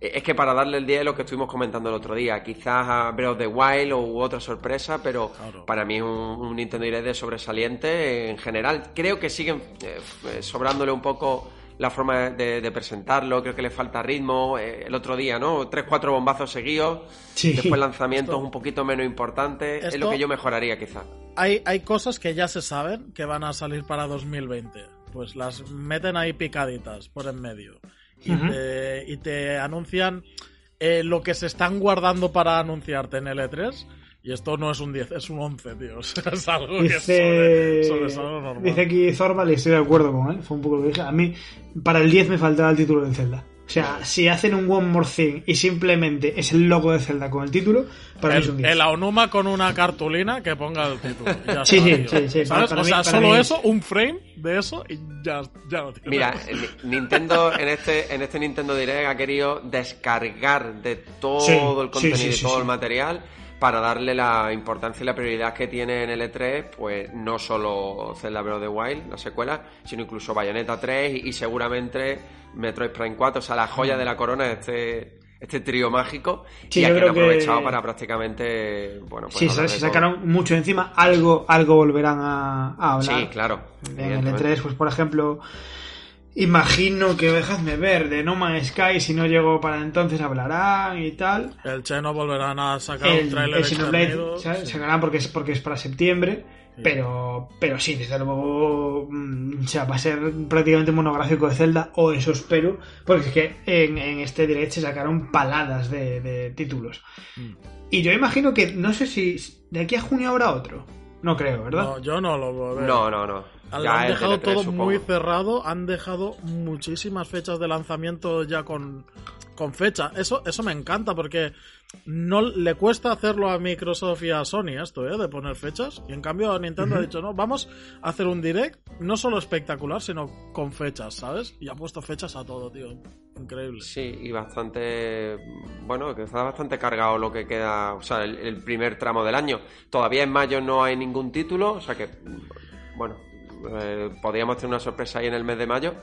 es que para darle el día es lo que estuvimos comentando el otro día. Quizás a Breath of the Wild u otra sorpresa, pero Claro. para mí es un, un Nintendo Direct de sobresaliente en general. Creo que siguen eh, sobrándole un poco la forma de, de presentarlo. Creo que le falta ritmo. Eh, el otro día, ¿no? Tres, cuatro bombazos seguidos. Sí. Después lanzamientos Esto- un poquito menos importantes. Es lo que yo mejoraría, quizás. Hay, hay cosas que ya se saben que van a salir para 2020. Pues las meten ahí picaditas por en medio. Y, te, y te anuncian eh, lo que se están guardando para anunciarte en el E3. Y esto no es un 10, es un 11, tío. <laughs> Es algo que es Dice, sobre, sobre algo normal. dice aquí Zorba, y estoy de acuerdo con él, fue un poco lo que dije. A mí, para el 10 me faltaba el título de Zelda. O sea, si hacen un One More Thing y simplemente es el logo de Zelda con el título, para mí es un El, 10. el Aonuma con una cartulina que ponga el título. ya Sí, sí, sí, sí, ¿Sabes? para o mí- sea, solo mí- eso, un frame de eso y ya, ya lo tienes. Mira, Ni- Nintendo en este, en este Nintendo Direct ha querido descargar de todo Sí, el contenido sí, sí, y sí, todo sí. el material para darle la importancia y la prioridad que tiene en el E3, pues no solo Zelda Breath of the Wild, la secuela, sino incluso Bayonetta 3 y, y seguramente Metroid Prime 4, o sea, la joya de la corona de este, este trío mágico Sí, y yo aquí creo han que- aprovechado para prácticamente, bueno, pues Sí, se, sacaron mucho encima, algo, algo volverán a, a hablar. Sí, claro. En el evidentemente. E3, pues por ejemplo, imagino que dejadme ver de No Man's Sky, si no llego para entonces hablarán y tal. El Cheno volverán a sacar El, un trailer el Xenoblade sacarán porque es, porque es para septiembre. Pero, pero sí, desde luego, mm, o sea, va a ser prácticamente monográfico de Zelda, o eso espero, porque es que en, en este direct se sacaron paladas de, de títulos. Mm. Y yo imagino que, no sé si de aquí a junio habrá otro. No creo, ¿verdad? No, yo no lo veo. No, no, no. Han, Ya han el dejado del E3, todo supongo. muy cerrado, han dejado muchísimas fechas de lanzamiento ya con, con fecha. Eso, eso me encanta porque no le cuesta hacerlo a Microsoft y a Sony esto, ¿eh? De poner fechas. Y en cambio Nintendo ha dicho, no, vamos a hacer un direct no solo espectacular, sino con fechas, ¿sabes? Y ha puesto fechas a todo, tío. Increíble. Sí, y bastante. Bueno, que está bastante cargado lo que queda. O sea, el, el primer tramo del año. Todavía en mayo no hay ningún título, o sea que. Bueno, eh, podríamos tener una sorpresa ahí en el mes de mayo.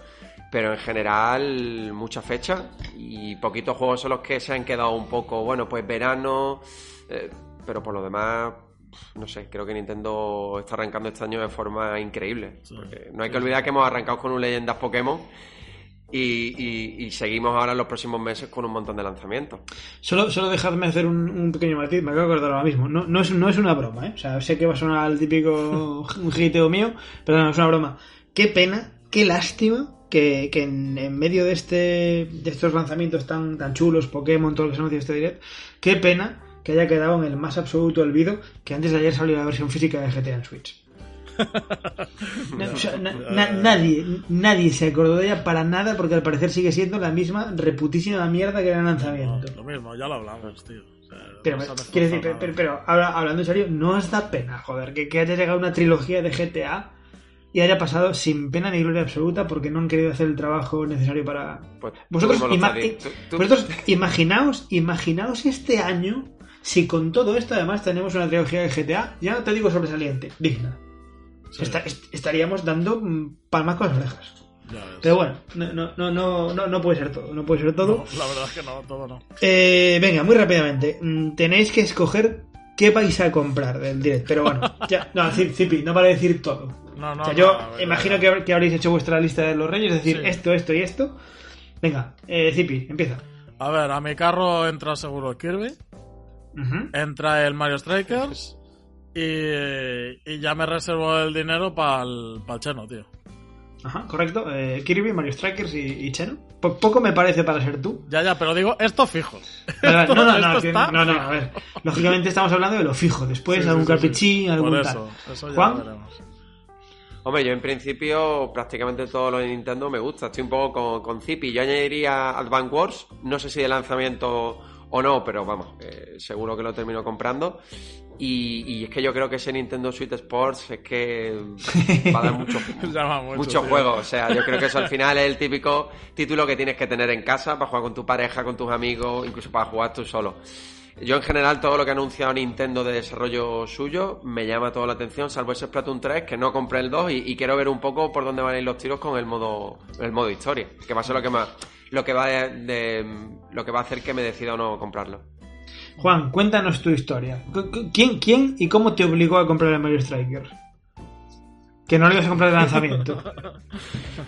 Pero en general, mucha fecha y poquitos juegos son los que se han quedado un poco, bueno, pues verano. eh, pero por lo demás, no sé, creo que Nintendo está arrancando este año de forma increíble. Porque no hay que olvidar que hemos arrancado con un Leyendas Pokémon y, y- y seguimos ahora en los próximos meses con un montón de lanzamientos. Solo, solo dejadme hacer un, un pequeño matiz, me acabo de acordar ahora mismo. No, no, es, no es una broma, ¿eh? O sea, sé que va a sonar el típico <laughs> jiteo mío, pero no, es una broma. Qué pena, qué lástima que, que en, en medio de este de estos lanzamientos tan, tan chulos, Pokémon, todo lo que se anuncia en este direct, qué pena que haya quedado en el más absoluto olvido que antes de ayer salió la versión física de GTA en Switch. <laughs> No, o sea, na- na- nadie, nadie se acordó de ella para nada porque al parecer sigue siendo la misma reputísima mierda que era el No, lanzamiento. lo mismo, ya lo hablamos, tío. O sea, Pero, no decir, pero, pero, pero hablando en serio, no os da pena, joder, que, que haya llegado una trilogía de GTA y haya pasado sin pena ni gloria absoluta porque no han querido hacer el trabajo necesario para... Pues Vosotros, ima- tú- tú- vosotros imaginaos, imaginaos este año si con todo esto además tenemos una trilogía de GTA, ya no te digo sobresaliente, digna. Sí, Esta- est- estaríamos dando mm, palmas con las orejas. ya. Pero bueno, no, no, no, no, no, no puede ser todo, no puede ser todo. No, la verdad es que no, todo no. Eh, venga, muy rápidamente. Mm, Tenéis que escoger qué vais a comprar del direct. Pero bueno, <laughs> ya, no, Zip- Zipi, no para decir todo. No, no, o sea, no, yo imagino que, hab- que habréis hecho vuestra lista de los reyes, es decir, Sí. esto, esto y esto. Venga, eh, Zipi, empieza. A ver, a mi carro entra seguro el Kirby, entra el Mario Strikers y, y ya me reservo el dinero para el cheno, tío. Ajá, correcto. Eh, Kirby, Mario Strikers y, y Cheno. Po- poco me parece para ser tú. Ya, ya, pero digo, esto fijo. Vale, <laughs> vale, No, no, no, Esto que- no, no, a ver. Lógicamente estamos hablando de lo fijo. Después Sí, algún sí, sí, sí. carpichín, algún Por tal. eso, eso ya Juan. veremos. Hombre, yo en principio prácticamente todo lo de Nintendo me gusta. Estoy un poco con, con Zippy. Yo añadiría Advance Wars. No sé si de lanzamiento o no, pero vamos, eh, seguro que lo termino comprando. Y, y es que yo creo que ese Nintendo Switch Sports es que va a dar mucho, <laughs> mucho, mucho juego. O sea, yo creo que eso al final es el típico título que tienes que tener en casa para jugar con tu pareja, con tus amigos, incluso para jugar tú solo. Yo en general todo lo que ha anunciado Nintendo de desarrollo suyo me llama toda la atención, salvo ese Splatoon 3 que no compré el 2 y, y quiero ver un poco por dónde van a ir los tiros con el modo el modo historia, que va a ser lo que más lo que va de, lo que va a hacer que me decida o no comprarlo. Juan, cuéntanos tu historia. ¿Quién, ¿Quién y cómo te obligó a comprar el Mario Strikers? Que no lo ibas a comprar de lanzamiento. <laughs>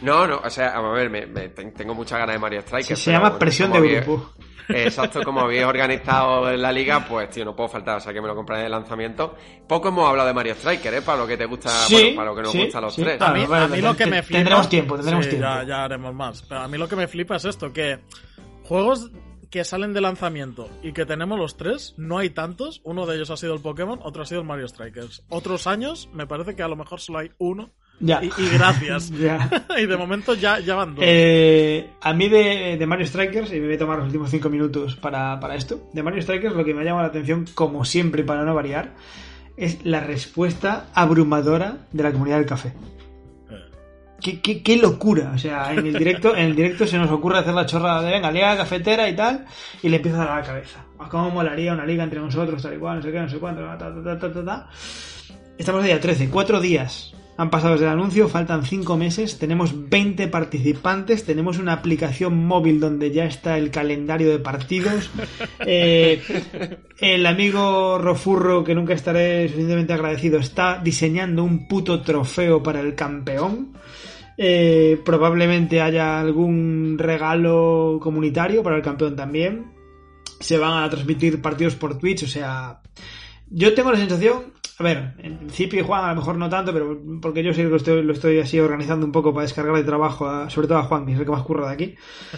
No, no, o sea, a ver, me, me- ten- tengo muchas ganas de Mario Strikers. se llama bueno, presión de había- grupo. <laughs> Exacto, como habéis organizado en la liga, pues tío, no puedo faltar, o sea que me lo compraré de lanzamiento. Poco hemos hablado de Mario Striker, ¿eh? Para lo que te gusta, Sí, bueno, para lo que nos sí, gusta a los sí. tres. A mí, a lo que me flipa... tendremos tiempo, tendremos Sí, tiempo. Ya, ya haremos más. Pero a mí lo que me flipa es esto, que juegos que salen de lanzamiento y que tenemos los tres, no hay tantos. Uno de ellos ha sido el Pokémon, otro ha sido el Mario Strikers. Otros años, me parece que a lo mejor solo hay uno. Ya. Y, y gracias. <laughs> Ya. <laughs> y de momento ya, ya van dos. Eh, a mí de, de Mario Strikers, y me voy a tomar los últimos 5 minutos para, para esto, de Mario Strikers lo que me ha llamado la atención, como siempre para no variar, es la respuesta abrumadora de la comunidad del café. Qué, qué- qué locura, o sea, en el directo, en el directo se nos ocurre hacer la chorrada de venga, liga cafetera y tal, y le empieza a dar la cabeza. ¿A ¿Cómo molaría una liga entre nosotros, tal y cual, no sé qué, no sé cuánto, ta, ta, ta, ta, ta, ta? Estamos a día 13, cuatro días han pasado desde el anuncio, faltan 5 meses, tenemos 20 participantes, tenemos una aplicación móvil donde ya está el calendario de partidos. <laughs> Eh, el amigo Rofurro, que nunca estaré suficientemente agradecido, está diseñando un puto trofeo para el campeón. Eh, probablemente haya algún regalo comunitario para el campeón también. Se van a transmitir partidos por Twitch, o sea, yo tengo la sensación, a ver, en principio Juan a lo mejor no tanto, pero porque yo sí que lo estoy, lo estoy así organizando un poco para descargar de trabajo, a- sobre todo a Juan, que es el que más curra de aquí.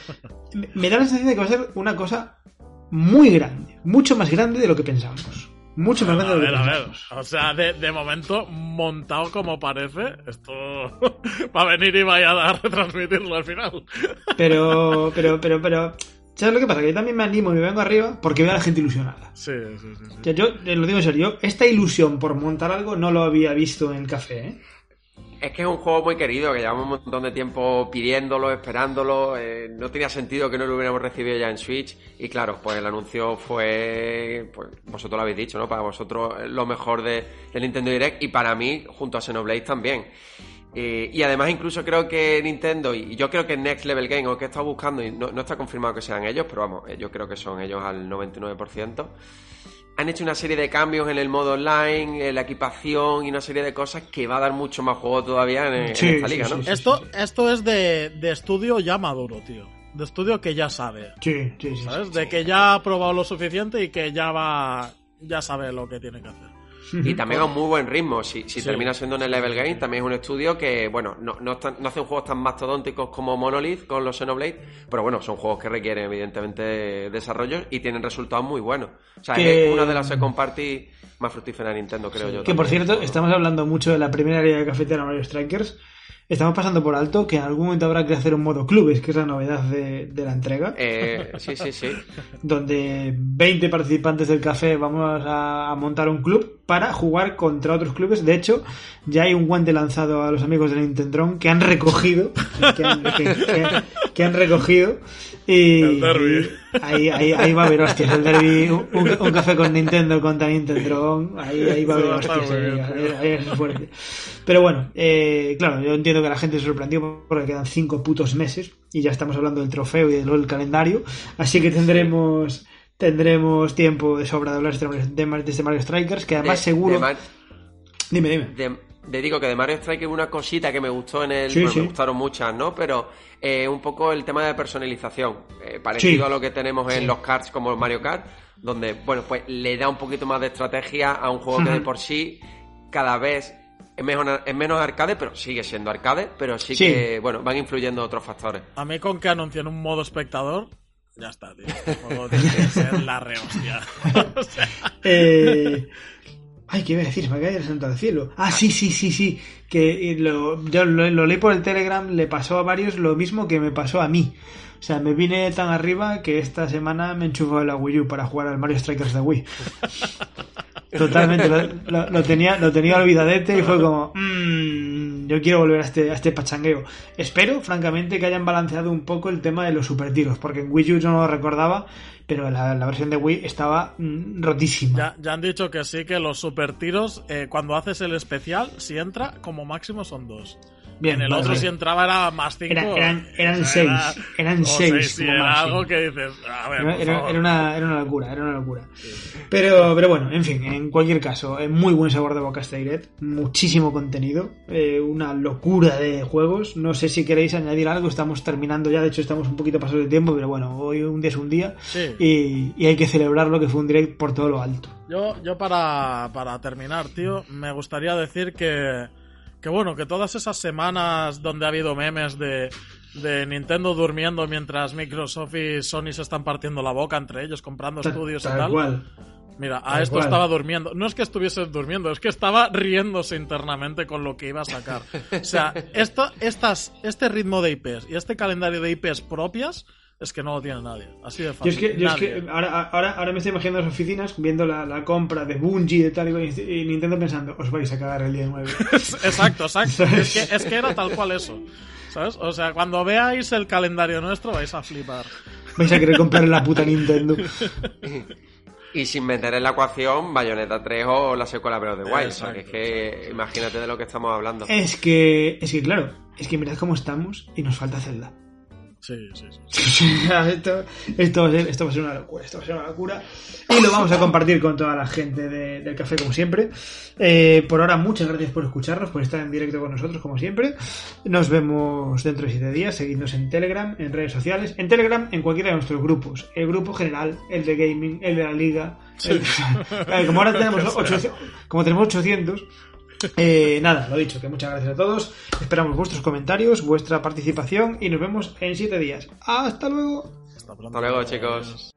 <laughs> Me- Me da la sensación de que va a ser una cosa muy grande, mucho más grande de lo que pensamos. Mucho más grande A de lo ver, que a ver. O sea, de, de momento, montado como parece, esto <laughs> va a venir y vaya a retransmitirlo al final. Pero, <laughs> pero, pero, pero, ¿Sabes lo que pasa? Que yo también me animo y me vengo arriba porque veo a la gente ilusionada. Sí, sí, sí. sí. O sea, yo lo digo en serio, yo esta ilusión por montar algo no lo había visto en el café, ¿eh? Es que es un juego muy querido, que llevamos un montón de tiempo pidiéndolo, esperándolo. eh, no tenía sentido que no lo hubiéramos recibido ya en Switch. Y claro, pues el anuncio fue, pues vosotros lo habéis dicho, ¿no? Para vosotros lo mejor de, de Nintendo Direct y para mí, junto a Xenoblade también. Eh, y además incluso creo que Nintendo, y yo creo que Next Level Game, o que he estado buscando, y no, no está confirmado que sean ellos, pero vamos, eh, yo creo que son ellos al 99%, han hecho una serie de cambios en el modo online, en la equipación y una serie de cosas que va a dar mucho más juego todavía en, esta sí, liga, sí, ¿no? sí. Esto, esto es de, de estudio ya maduro, tío. De estudio que ya sabe. Sí, sí, sí. ¿Sabes? sí. De que ya ha probado lo suficiente y que ya va. Ya sabe lo que tiene que hacer. <laughs> Y también a un muy buen ritmo. Si, si Sí. termina siendo en el Level Game, también es un estudio que, bueno, no, no, están- no hacen juegos tan mastodónticos como Monolith con los Xenoblade, pero bueno, son juegos que requieren evidentemente desarrollo y tienen resultados muy buenos. O sea, Que- es una de las second party más fructíferas de Nintendo, creo yo. Que por cierto, estamos hablando mucho de la primera área de cafetera Mario Strikers. Estamos pasando por alto que en algún momento habrá que hacer un modo clubes, que es la novedad de, de la entrega, Eh, sí, sí, sí. <laughs> donde 20 participantes del café vamos a, a montar un club para jugar contra otros clubes. De hecho, ya hay un guante lanzado a los amigos de Nintendron que han recogido, <laughs> que han, que- que- que han recogido. Y El. Ahí, ahí, ahí va a haber hostias, el derby, un, un café con Nintendo contra Nintendron, ahí, ahí va a haber hostias, ahí, es fuerte. Pero bueno, eh, claro, yo entiendo que la gente se sorprendió porque quedan cinco putos meses y ya estamos hablando del trofeo y del calendario, así que tendremos tendremos tiempo de sobra de hablar de de de este Mario Strikers, que además De- seguro... Dime, dime. De digo que de Mario Strike hubo una cosita que me gustó en el. Sí, bueno, sí. Me gustaron muchas, ¿no? Pero eh, un poco el tema de personalización. eh, parecido Sí. a lo que tenemos en Sí. los cards como Mario Kart, donde, bueno, pues le da un poquito más de estrategia a un juego que de por sí cada vez. Es, mejor- es menos arcade, pero sigue siendo arcade, pero sí, Sí. que, bueno, van influyendo otros factores. A mí con que anuncien un modo espectador, ya está, tío. El juego tiene que ser la rehostia. <laughs> O sea, Eh, Ay, ¿qué iba a decir? Se me cae el santo al cielo. Ah, sí, sí, sí, sí. Que eh, lo, yo lo, lo leí por el Telegram, le pasó a varios lo mismo que me pasó a mí. O sea, me vine tan arriba que esta semana me enchufó la Wii U para jugar al Mario Strikers de Wii. <laughs> Totalmente, lo, lo- lo tenía, lo tenía olvidadete y fue como, "Mm, yo quiero volver a este, a este pachangueo. Espero, francamente, que hayan balanceado un poco el tema de los super tiros, porque en Wii U yo no lo recordaba, pero la, la versión de Wii estaba mm, rotísima. ya, ya han dicho que sí, que los super tiros, eh, cuando haces el especial, si entra, como máximo son dos. Bien, en el vale, otro, vale. si entraba, era más cinco. Era- eran- eran O sea, seis, eran seis sí, era máximo. algo que dices, a ver, Era, por era- favor. era una, era una locura, era una locura. Pero, pero bueno, en fin, en cualquier caso, eh, muy buen sabor de boca este direct, muchísimo contenido, eh, una locura de juegos. No sé si queréis añadir algo, estamos terminando ya, de hecho estamos un poquito pasados de tiempo, pero bueno, hoy un día es un día Sí. y, y hay que celebrarlo que fue un direct por todo lo alto. Yo, yo para, para terminar, tío, me gustaría decir que, que bueno, que todas esas semanas donde ha habido memes de, de Nintendo durmiendo mientras Microsoft y Sony se están partiendo la boca entre ellos, comprando estudios y tal tal. cual. Mira, a Tal esto cual. estaba durmiendo. No es que estuviese durmiendo, es que estaba riéndose internamente con lo que iba a sacar. O sea, <laughs> esto, estas, este ritmo de IPs y este calendario de IPs propias es que no lo tiene nadie. Así de Yo fácil. es que, yo es que ahora, ahora, ahora me estoy imaginando las oficinas viendo la, la compra de Bungie y tal y, y Nintendo pensando, os vais a cagar el día 9. <laughs> Exacto, exacto. <laughs> Es que, es que era tal cual eso. ¿Sabes? O sea, cuando veáis el calendario nuestro vais a flipar. vais a querer comprar la puta Nintendo. Y sin meter en la ecuación Bayonetta 3 o la secuela of the Wild. O sea, que es Exacto, que imagínate de lo que estamos hablando. Es que, es que claro, es que mirad cómo estamos y nos falta Zelda. Sí, sí, sí. <laughs> esto, esto, va a ser, esto va a ser una locura, esto va a ser una locura. Y lo vamos a compartir con toda la gente de- del café, como siempre. Eh, por ahora, muchas gracias por escucharnos, por estar en directo con nosotros, como siempre. Nos vemos dentro de siete días. Seguidnos en Telegram, en redes sociales. En Telegram, en cualquiera de nuestros grupos. El grupo general, el de gaming, el de la liga. el- Eh, <laughs> como ahora <laughs> tenemos 800, como tenemos 800, <laughs> eh, nada, lo dicho, que muchas gracias a todos. Esperamos vuestros comentarios, vuestra participación y nos vemos en siete días. Hasta luego. Hasta luego, chicos.